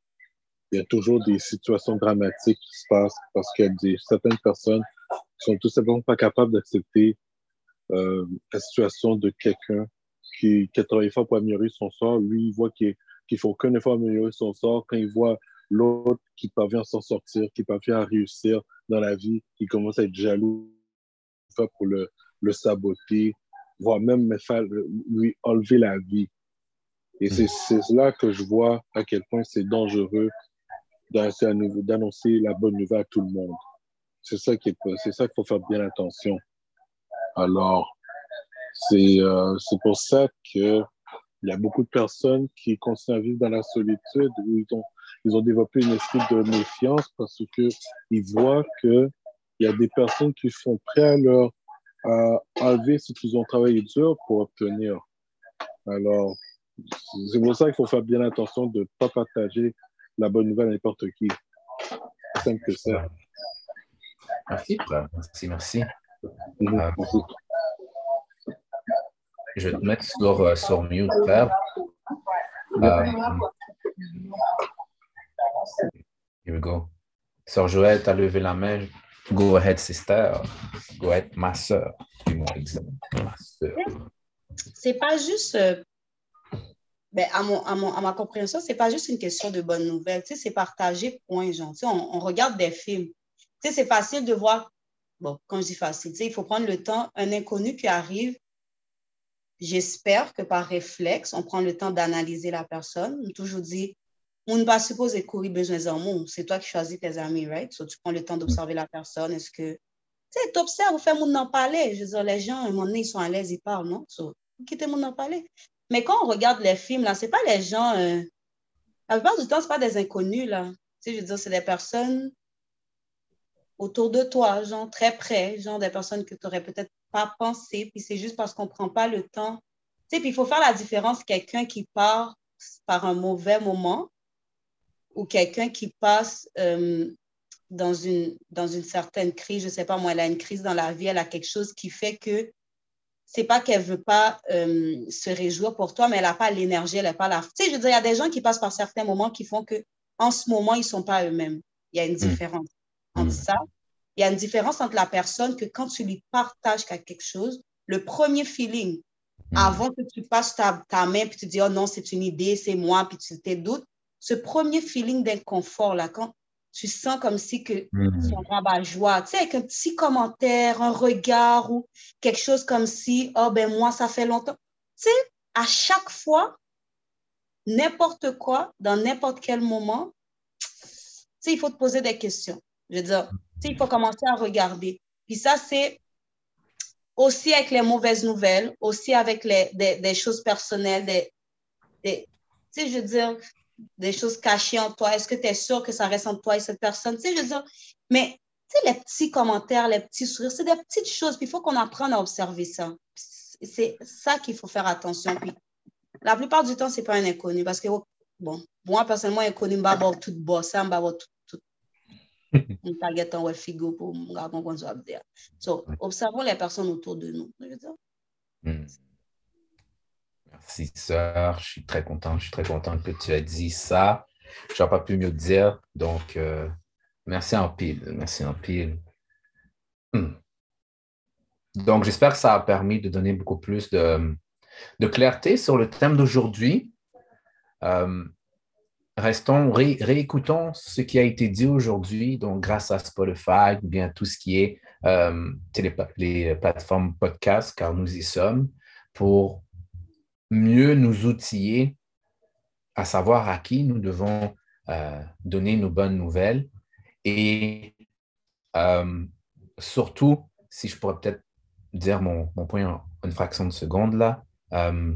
il y a toujours des situations dramatiques qui se passent parce qu'il y a des, certaines personnes qui sont tout simplement pas capables d'accepter euh, la situation de quelqu'un qui, qui a travaillé fort pour améliorer son sort. Lui, il voit qu'il qu faut qu'un effort améliorer son sort. Quand il voit l'autre qui parvient à s'en sortir, qui parvient à réussir dans la vie, il commence à être jaloux pour le, le saboter, voire même faire, lui enlever la vie. Et c'est mm. là que je vois à quel point c'est dangereux d'annoncer la bonne nouvelle à tout le monde. C'est ça qu'il faut faire bien attention. Alors, c'est euh, pour ça que il y a beaucoup de personnes qui continuent à vivre dans la solitude où ils ont ils ont développé une esprit de méfiance parce que ils voient que il y a des personnes qui sont prêtes à leur à enlever ce qu'ils ont travaillé dur pour obtenir. Alors, c'est pour ça qu'il faut faire bien attention de ne pas partager la bonne nouvelle à n'importe qui. C'est simple que ça. Merci, merci, merci. Mhm. Euh, je vais te mettre sur, euh, sur mute, frère. Euh, here we go. Sœur Joël, tu as levé la main. Go ahead, sister. Go ahead, ma sœur. Ma sœur. C'est pas juste ben, à, mon, à, mon, à, ma compréhension, c'est pas juste une question de bonne nouvelle. Tu sais, c'est partager, point, genre. Tu sais, on, regarde des films. Tu sais, c'est facile de voir, bon, comme je dis facile, tu sais, il faut prendre le temps. Un inconnu qui arrive, j'espère que par réflexe, on prend le temps d'analyser la personne. On toujours dit, on ne pas supposer courir besoin mot. C'est toi qui choisis tes amis, right? So, tu prends le temps d'observer la personne. Est-ce que, tu sais, tu observes, fais mon en parler. Je veux dire, les gens, à un moment donné, ils sont à l'aise, ils parlent, non? So, quittez mon en parler. Mais quand on regarde les films, là, c'est pas les gens, euh, la plupart du temps, c'est pas des inconnus, là. Tu sais, je veux dire, c'est des personnes autour de toi, genre très près, genre des personnes que tu n'aurais peut-être pas pensé, puis c'est juste parce qu'on prend pas le temps. Tu sais, puis il faut faire la différence, quelqu'un qui part par un mauvais moment ou quelqu'un qui passe euh, dans, une, dans une certaine crise, je sais pas moi, elle a une crise dans la vie, elle a quelque chose qui fait que c'est pas qu'elle veut pas euh, se réjouir pour toi, mais elle n'a pas l'énergie, elle n'a pas la... Tu sais, je veux dire, il y a des gens qui passent par certains moments qui font que en ce moment, ils sont pas eux-mêmes. Il y a une mm. différence entre mm. ça. Il y a une différence entre la personne que quand tu lui partages quelque chose, le premier feeling, mm. avant que tu passes ta, ta main puis tu dis, oh non, c'est une idée, c'est moi, puis tu te doutes, ce premier feeling d'inconfort, là, quand tu sens comme si que mmh. son rabat-joie, tu sais, avec un petit commentaire, un regard ou quelque chose comme si, oh ben moi, ça fait longtemps. Tu sais, à chaque fois, n'importe quoi, dans n'importe quel moment, tu sais, il faut te poser des questions. Je veux dire, tu sais, il faut commencer à regarder. Puis ça, c'est aussi avec les mauvaises nouvelles, aussi avec les, des, des choses personnelles, des, des, tu sais, je veux dire, des choses cachées en toi? Est-ce que tu es sûr que ça reste entre toi et cette personne? Tu sais, je veux dire, mais tu sais, les petits commentaires, les petits sourires, c'est des petites choses, puis il faut qu'on apprenne à observer ça. C'est ça qu'il faut faire attention. Puis la plupart du temps, ce n'est pas un inconnu parce que, bon, moi, personnellement, inconnu, je vais tout boss, je vais tout, tout. On target en figo pour me garder So, observons les personnes autour de nous. Je veux dire. Hmm. Merci, sœur. Je suis très content. Je suis très content que tu aies dit ça. Je n'aurais pas pu mieux dire. Donc, euh, merci en pile. Merci en pile. Hmm. Donc, j'espère que ça a permis de donner beaucoup plus de, clarté sur le thème d'aujourd'hui. Euh, restons, réécoutons ce qui a été dit aujourd'hui, donc grâce à Spotify, bien tout ce qui est euh, les plateformes podcast, car nous y sommes, pour mieux nous outiller à savoir à qui nous devons euh, donner nos bonnes nouvelles. Et euh, surtout, si je pourrais peut-être dire mon, point en une fraction de seconde là, euh,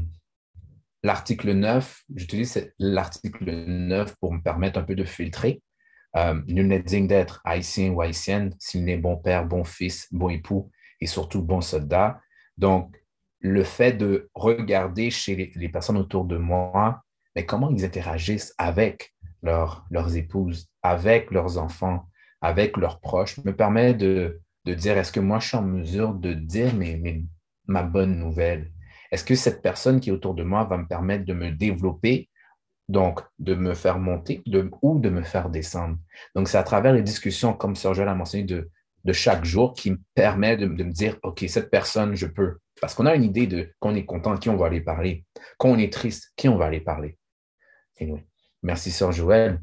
l'article 9, j'utilise l'article 9 pour me permettre un peu de filtrer. nul n'est digne d'être haïtien ou haïtienne s'il n'est bon père, bon fils, bon époux et surtout bon soldat. Donc, le fait de regarder chez les, personnes autour de moi, mais comment ils interagissent avec leurs épouses, avec leurs enfants, avec leurs proches, me permet de, dire, est-ce que moi, je suis en mesure de dire ma bonne nouvelle? Est-ce que cette personne qui est autour de moi va me permettre de me développer, donc de me faire monter ou de me faire descendre? Donc, c'est à travers les discussions, comme Sergio l'a mentionné, de, de chaque jour qui me permet de, me dire, OK, cette personne, je peux. Parce qu'on a une idée de qu'on est content, qui on va aller parler. Quand on est triste, qui on va aller parler. Anyway, merci, Sœur Joël.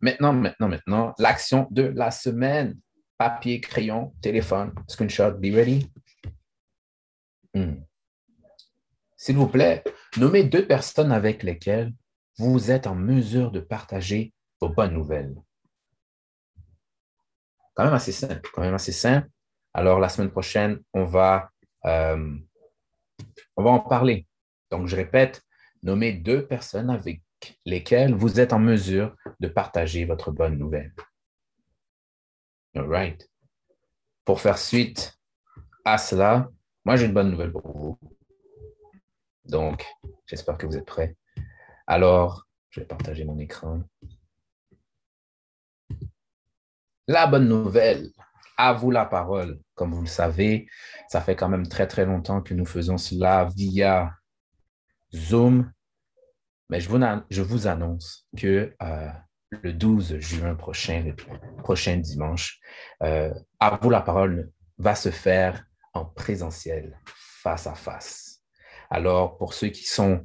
Maintenant, maintenant, maintenant, l'action de la semaine. Papier, crayon, téléphone, screenshot, be ready. Hmm. S'il vous plaît, nommez deux personnes avec lesquelles vous êtes en mesure de partager vos bonnes nouvelles quand même assez simple, quand même assez simple. Alors, la semaine prochaine, on va, euh, on va en parler. Donc, je répète, nommez deux personnes avec lesquelles vous êtes en mesure de partager votre bonne nouvelle. All right. Pour faire suite à cela, moi, j'ai une bonne nouvelle pour vous. Donc, j'espère que vous êtes prêts. Alors, je vais partager mon écran. La bonne nouvelle, à vous la parole. Comme vous le savez, ça fait quand même très, très longtemps que nous faisons cela via Zoom. Mais je vous, annonce que euh, le 12 juin prochain, le prochain dimanche, euh, à vous la parole va se faire en présentiel, face à face. Alors, pour ceux qui sont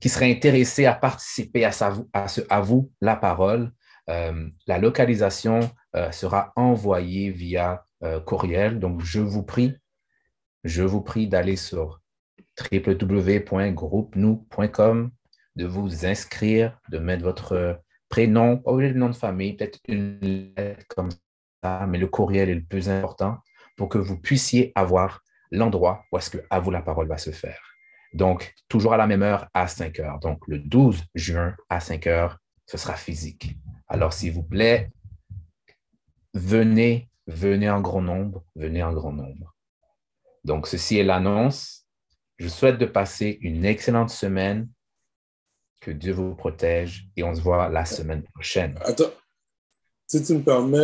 qui seraient intéressés à participer à, ce, à vous la parole, la localisation euh, sera envoyée via euh, courriel. Donc, je vous prie, je vous prie d'aller sur www.groupenou.com, de vous inscrire, de mettre votre prénom, pas le nom de famille, peut-être une lettre comme ça, mais le courriel est le plus important pour que vous puissiez avoir l'endroit où est-ce que à vous la parole va se faire. Donc, toujours à la même heure, à 5 heures. Donc, le 12 juin à 5 heures, ce sera physique. Alors, s'il vous plaît, venez, venez en grand nombre, venez en grand nombre. Donc, ceci est l'annonce. Je souhaite de passer une excellente semaine. Que Dieu vous protège et on se voit la semaine prochaine. Attends, si tu me permets,